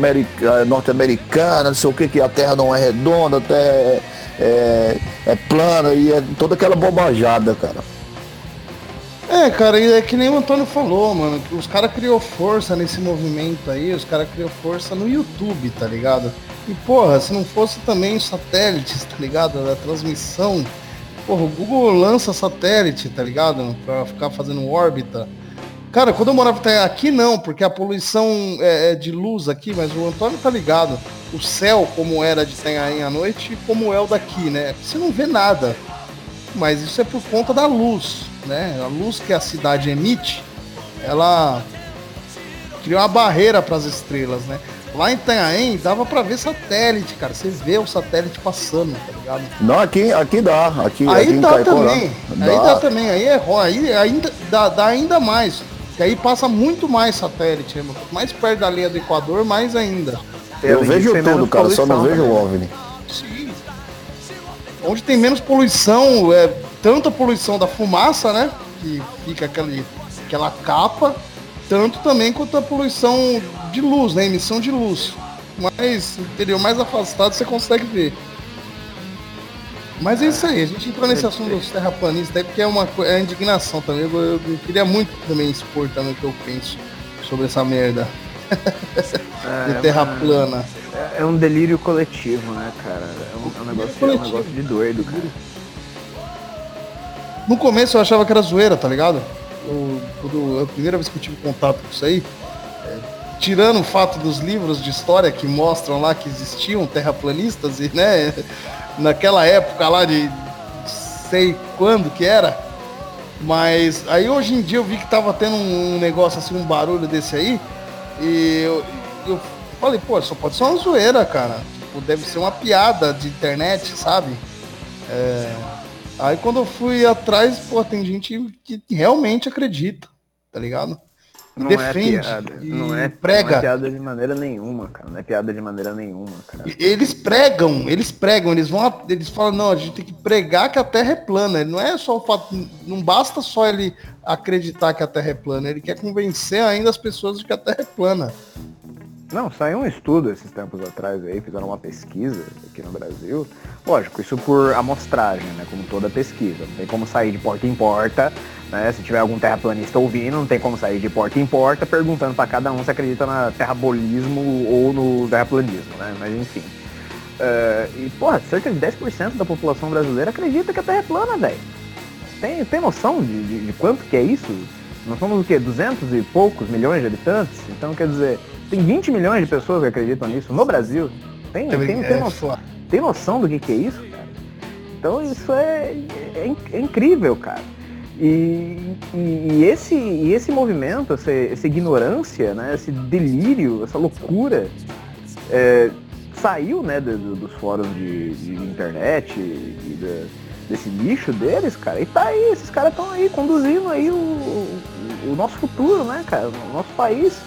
norte-americana, não sei o que, que a Terra não é redonda, a Terra é, é, é plana e é toda aquela bobajada, cara. É, cara, é que nem o Antônio falou, mano, os caras criou força nesse movimento aí, os caras criou força no YouTube, tá ligado? E porra, se não fosse também os satélites, tá ligado? A transmissão. Porra, o Google lança satélite, tá ligado? Pra ficar fazendo órbita. Cara, quando eu morava aqui não, porque a poluição é, é, de luz aqui, mas o Antônio tá ligado. O céu, como era de Itanhaém à noite, e como é o daqui, né? Você não vê nada. Mas isso é por conta da luz, né? A luz que a cidade emite, ela cria uma barreira para as estrelas, né? Lá em Itanhaém dava para ver satélite, cara. Você vê o satélite passando, tá ligado? Não, aqui, aqui dá. Aqui, aí aqui dá também. Dá. Aí dá também. Aí é aí ainda dá, dá ainda mais. Que aí passa muito mais satélite, né? mais perto da linha do Equador, mais ainda. Eu, vejo tudo, cara, só não vejo o OVNI. Sim. Onde tem menos poluição, é tanto a poluição da fumaça, né? Que fica aquele, aquela capa, tanto também quanto a poluição de luz, né? Emissão de luz. Mas interior mais afastado você consegue ver. Mas é isso aí, a gente entrou nesse assunto dos terraplanistas aí, porque é uma é indignação também. Eu, eu, eu, queria muito também expor também o que eu penso sobre essa merda. É, de terra uma, plana. É, é, um delírio coletivo, né, cara? É um, é um negócio, é um negócio de doido, cara. No começo eu achava que era zoeira, tá ligado? Eu, quando, a primeira vez que eu tive contato com isso aí, é, tirando o fato dos livros de história que mostram lá que existiam terraplanistas e, né, naquela época lá de sei quando que era. Mas aí hoje em dia eu vi que tava tendo um negócio assim, um barulho desse aí. E eu, eu falei, pô, só pode ser uma zoeira, cara. Tipo, deve ser uma piada de internet, sabe? É... Aí quando eu fui atrás, pô, tem gente que realmente acredita, tá ligado? não defende é piada. Não é, prega. Não é piada de maneira nenhuma, cara. Não é piada de maneira nenhuma, cara. Eles pregam, eles pregam, eles vão, eles falam, não, a gente tem que pregar que a Terra é plana. Não é só o fato, não basta só ele acreditar que a Terra é plana, ele quer convencer ainda as pessoas de que a Terra é plana. Não, saiu um estudo esses tempos atrás aí, fizeram uma pesquisa aqui no Brasil. Lógico, isso por amostragem, né? Como toda pesquisa. Não tem como sair de porta em porta né? Se tiver algum terraplanista ouvindo, não tem como sair de porta em porta perguntando para cada um se acredita na terrabolismo ou no terraplanismo, né? Mas enfim. Uh, e, porra, cerca de 10% da população brasileira acredita que a Terra é plana, velho. Tem, tem noção de, de, de, quanto que é isso? Nós somos o quê? 200 e poucos milhões de habitantes? Então, quer dizer, tem 20 milhões de pessoas que acreditam nisso no Brasil. Tem, tem, tem, tem, noção, tem noção do que, que é isso, cara? Então, isso é, é, é incrível, cara. E, e, e, esse, e esse movimento, essa, essa ignorância, né, esse delírio, essa loucura, é, saiu né, do, do, dos fóruns de, de internet e de, desse lixo deles, cara, e tá aí, esses caras estão aí conduzindo aí o, o, o, nosso futuro, né, cara, o nosso país.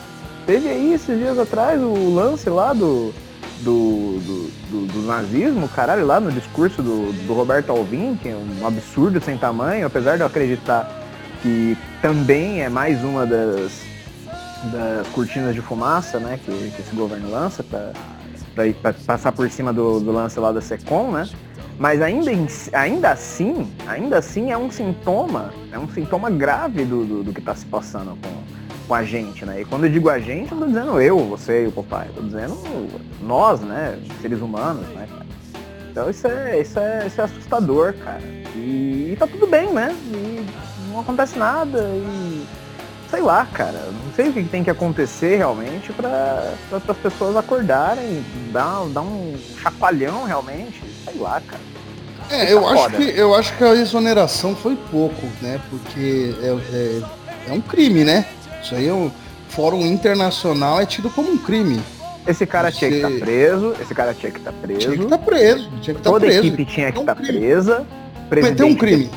Teve aí esses dias atrás o lance lá do, do, do, do, do, nazismo, caralho, lá no discurso do, do Roberto Alvim, que é um absurdo sem tamanho, apesar de eu acreditar que também é mais uma das, das cortinas de fumaça né, que, que esse governo lança para passar por cima do, do lance lá da SECOM, né? Mas ainda, ainda assim, ainda assim é um sintoma, é um sintoma grave do, do, do que está se passando com, com a gente, né? E quando eu digo a gente, eu não tô dizendo eu, você e o papai, eu tô dizendo nós, né? Seres humanos, né, Então isso é, isso é, isso é assustador, cara. E, e tá tudo bem, né? E não acontece nada e sei lá, cara, não sei o que tem que acontecer realmente para as pessoas acordarem, dar, dar um chacoalhão realmente, sei lá, cara. É, eu acho, que, eu acho que a exoneração foi pouco, né? Porque é, é, é um crime, né? Isso aí é um fórum internacional é tido como um crime. Esse cara Você... tinha que estar tá preso, esse cara tinha que estar tá preso. Tinha que estar tá preso, tinha que estar Toda preso. equipe tinha que estar tá presa. Presidente, um crime.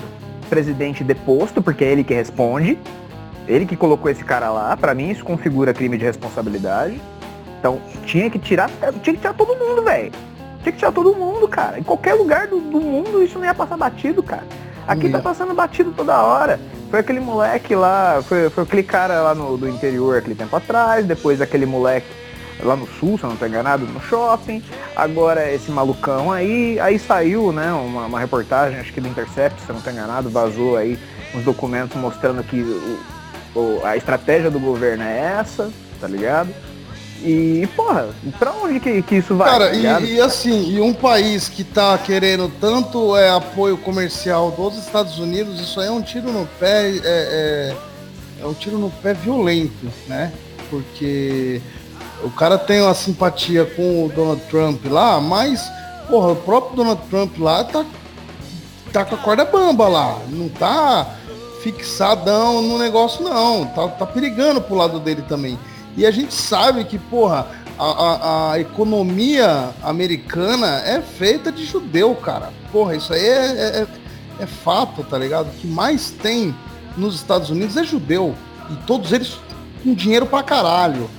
Presidente deposto, porque é ele que responde. Ele que colocou esse cara lá. Para mim isso configura crime de responsabilidade. Então tinha que tirar, tinha que tirar todo mundo, velho. Tinha que tirar todo mundo, cara. Em qualquer lugar do, do mundo isso não ia passar batido, cara. Aqui tá passando batido toda hora. Foi aquele moleque lá, foi, foi aquele cara lá no, do interior aquele tempo atrás, depois aquele moleque lá no sul, se eu não estou enganado, no shopping. Agora esse malucão aí, aí saiu, né, uma, uma reportagem, acho que do Intercept, se eu não estou enganado, vazou aí uns documentos mostrando que o, o, a estratégia do governo é essa, tá ligado? E, porra, pra onde que, que isso vai? Cara, tá e, e, assim, e um país que tá querendo tanto é, apoio comercial dos Estados Unidos, isso aí é um tiro no pé, é, é, é um tiro no pé violento, né? Porque o cara tem uma simpatia com o Donald Trump lá, mas, porra, o próprio Donald Trump lá tá, tá com a corda bamba lá. Não tá fixadão no negócio, não. Tá, tá perigando pro lado dele também. E a gente sabe que, porra, a, a, a, economia americana é feita de judeu, cara. Porra, isso aí é, é, é, é fato, tá ligado? O que mais tem nos Estados Unidos é judeu. E todos eles com dinheiro pra caralho.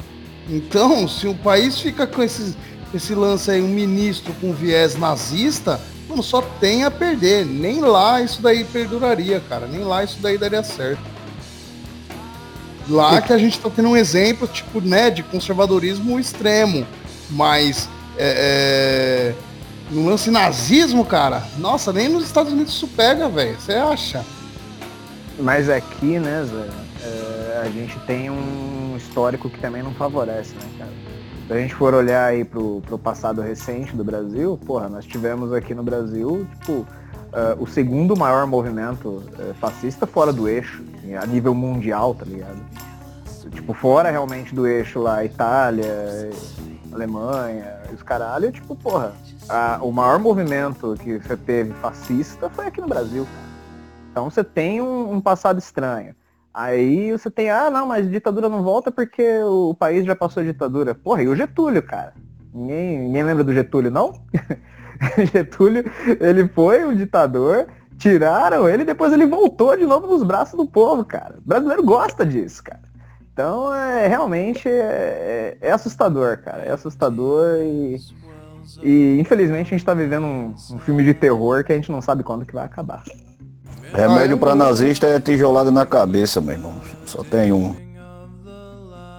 Então, se o país fica com esse, esse lance aí, um ministro com viés nazista, mano, só tem a perder. Nem lá isso daí perduraria, cara. Nem lá isso daí daria certo. Lá que a gente tá tendo um exemplo, tipo, né, de conservadorismo extremo. Mas é, é, no lance nazismo, cara, nossa, nem nos Estados Unidos isso pega, velho. Você acha? Mas aqui, né, Zé, é, a gente tem um histórico que também não favorece, né, cara? Se a gente for olhar aí pro, pro passado recente do Brasil, porra, nós tivemos aqui no Brasil, tipo, uh, o segundo maior movimento uh, fascista fora do eixo, a nível mundial, tá ligado? Tipo, fora realmente do eixo lá, Itália, Alemanha, os caralho, tipo, porra, a, o maior movimento que você teve fascista foi aqui no Brasil, cara. Então você tem um, um, passado estranho. Aí você tem, ah, não, mas ditadura não volta porque o país já passou ditadura. Porra, e o Getúlio, cara? Ninguém, ninguém lembra do Getúlio, não? Getúlio, ele foi um ditador, tiraram ele, depois ele voltou de novo nos braços do povo, cara. O brasileiro gosta disso, cara. Então, é, realmente é, é, é assustador, cara. É assustador e, e infelizmente a gente tá vivendo um, um filme de terror que a gente não sabe quando que vai acabar. Remédio para nazista é tijolada na cabeça, meu irmão. Só tem um.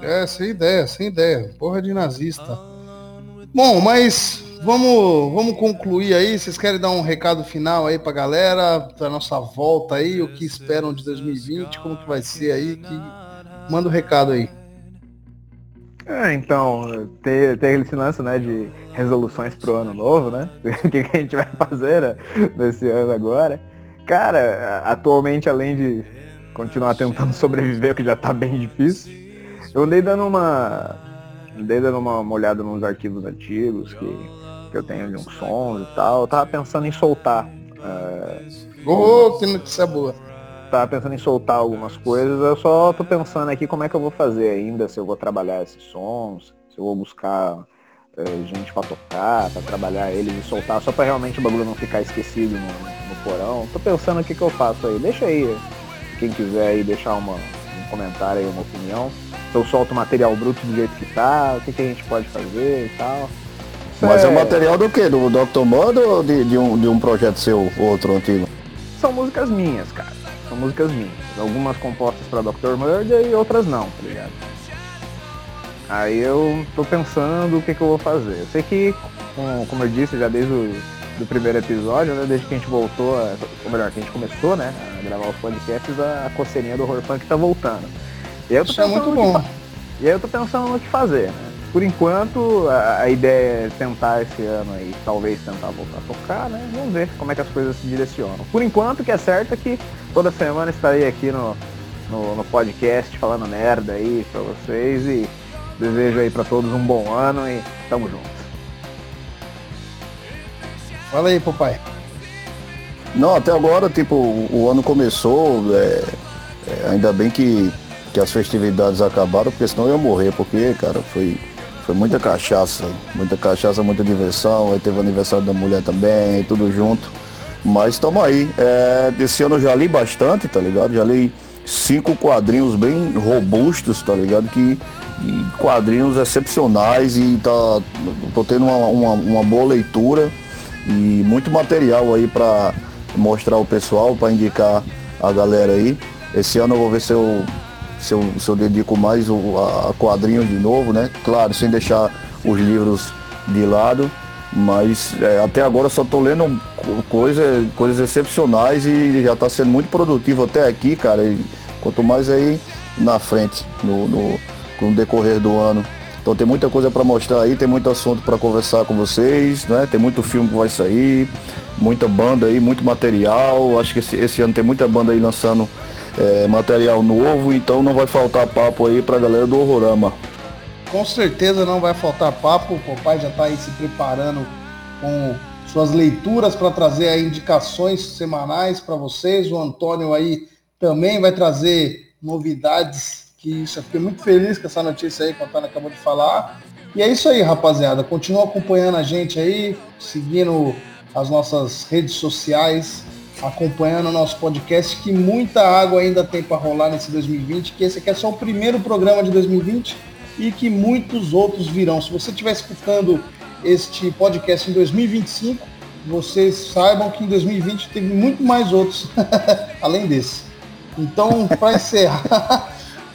É, sem ideia, sem ideia. Porra de nazista. Bom, mas vamos, vamos concluir aí. Vocês querem dar um recado final aí pra galera, da nossa volta aí, o que esperam de 2020, como que vai ser aí? Que... Manda o um recado aí. É, então, ter esse lance, né, de resoluções pro ano novo, né? o que, que a gente vai fazer né, nesse ano agora. Cara, atualmente, além de continuar tentando sobreviver, que já tá bem difícil, eu andei dando uma. Andei dando uma, uma olhada nos arquivos antigos que, que eu tenho de uns sons e tal. Eu tava pensando em soltar. Uh, oh, que notícia boa. Tava pensando em soltar algumas coisas, eu só tô pensando aqui como é que eu vou fazer ainda, se eu vou trabalhar esses sons, se eu vou buscar é, gente para tocar, para trabalhar eles e soltar, só para realmente o bagulho não ficar esquecido no, no porão. Tô pensando o que, que eu faço aí. Deixa aí, quem quiser aí deixar uma, um comentário aí, uma opinião. Se eu solto material bruto do jeito que tá, o que, que a gente pode fazer e tal. Mas é... é material do que? Do Dr. Mud ou de, de, um, de um projeto seu, outro antigo? São músicas minhas, cara. São músicas minhas. Algumas compostas para Dr. Murder e outras não, tá ligado? Aí eu tô pensando o que, que eu vou fazer. Eu sei que, como, como eu disse já desde o do primeiro episódio, né, desde que a gente voltou, a, ou melhor, que a gente começou, né, a gravar os podcasts, a, a coceirinha do horror punk tá voltando. E aí eu tô Isso é muito bom. E aí eu tô pensando no que fazer, né? Por enquanto, a, a, ideia é tentar esse ano aí, talvez tentar voltar a tocar, né? Vamos ver como é que as coisas se direcionam. Por enquanto, o que é certo é que toda semana estarei aqui no, no, no podcast falando merda aí pra vocês e Desejo aí para todos um bom ano e tamo junto. Fala aí, papai. Não, até agora, tipo, o ano começou, é, é, ainda bem que, que as festividades acabaram, porque senão eu ia morrer, porque, cara, foi, foi muita cachaça, muita cachaça, muita diversão, aí teve o aniversário da mulher também, tudo junto. Mas estamos aí. É, desse ano eu já li bastante, tá ligado? Já li cinco quadrinhos bem robustos, tá ligado? Que quadrinhos excepcionais e tá, tô tendo uma, uma, uma boa leitura e muito material aí para mostrar o pessoal, para indicar a galera aí. Esse ano eu vou ver se eu, se eu, se eu dedico mais o, a quadrinhos de novo, né? Claro, sem deixar os livros de lado, mas é, até agora só tô lendo coisa, coisas excepcionais e já está sendo muito produtivo até aqui, cara. E quanto mais aí na frente, no, no com o decorrer do ano. Então tem muita coisa para mostrar aí, tem muito assunto para conversar com vocês, né? Tem muito filme que vai sair, muita banda aí, muito material. Acho que esse, esse ano tem muita banda aí lançando é, material novo, então não vai faltar papo aí pra galera do Horrorama. Com certeza não vai faltar papo, o papai já está aí se preparando com suas leituras para trazer indicações semanais para vocês. O Antônio aí também vai trazer novidades, que isso eu fiquei muito feliz com essa notícia aí que o Antônio acabou de falar. E é isso aí, rapaziada. Continua acompanhando a gente aí, seguindo as nossas redes sociais, acompanhando o nosso podcast, que muita água ainda tem para rolar nesse 2020, que esse aqui é só o primeiro programa de 2020 e que muitos outros virão. Se você estiver escutando este podcast em 2025, vocês saibam que em 2020 teve muito mais outros além desse. Então, para encerrar,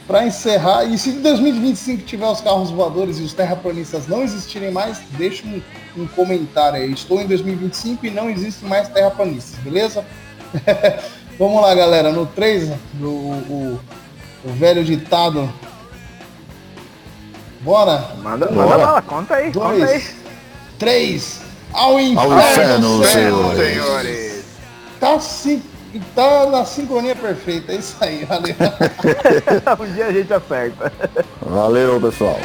para encerrar, e se em 2025 tiver os carros voadores e os terraplanistas não existirem mais, deixa um, um comentário aí. Estou em 2025 e não existem mais terraplanistas, beleza? Vamos lá, galera. No 3, o, o, o velho ditado. Bora? Manda, manda bala, conta aí, Dois, conta aí. 3. Ao inferno, Ao inferno senhores. senhores. Tá sim Tá na sincronia perfeita, é isso aí, valeu. um dia a gente acerta. Valeu, pessoal.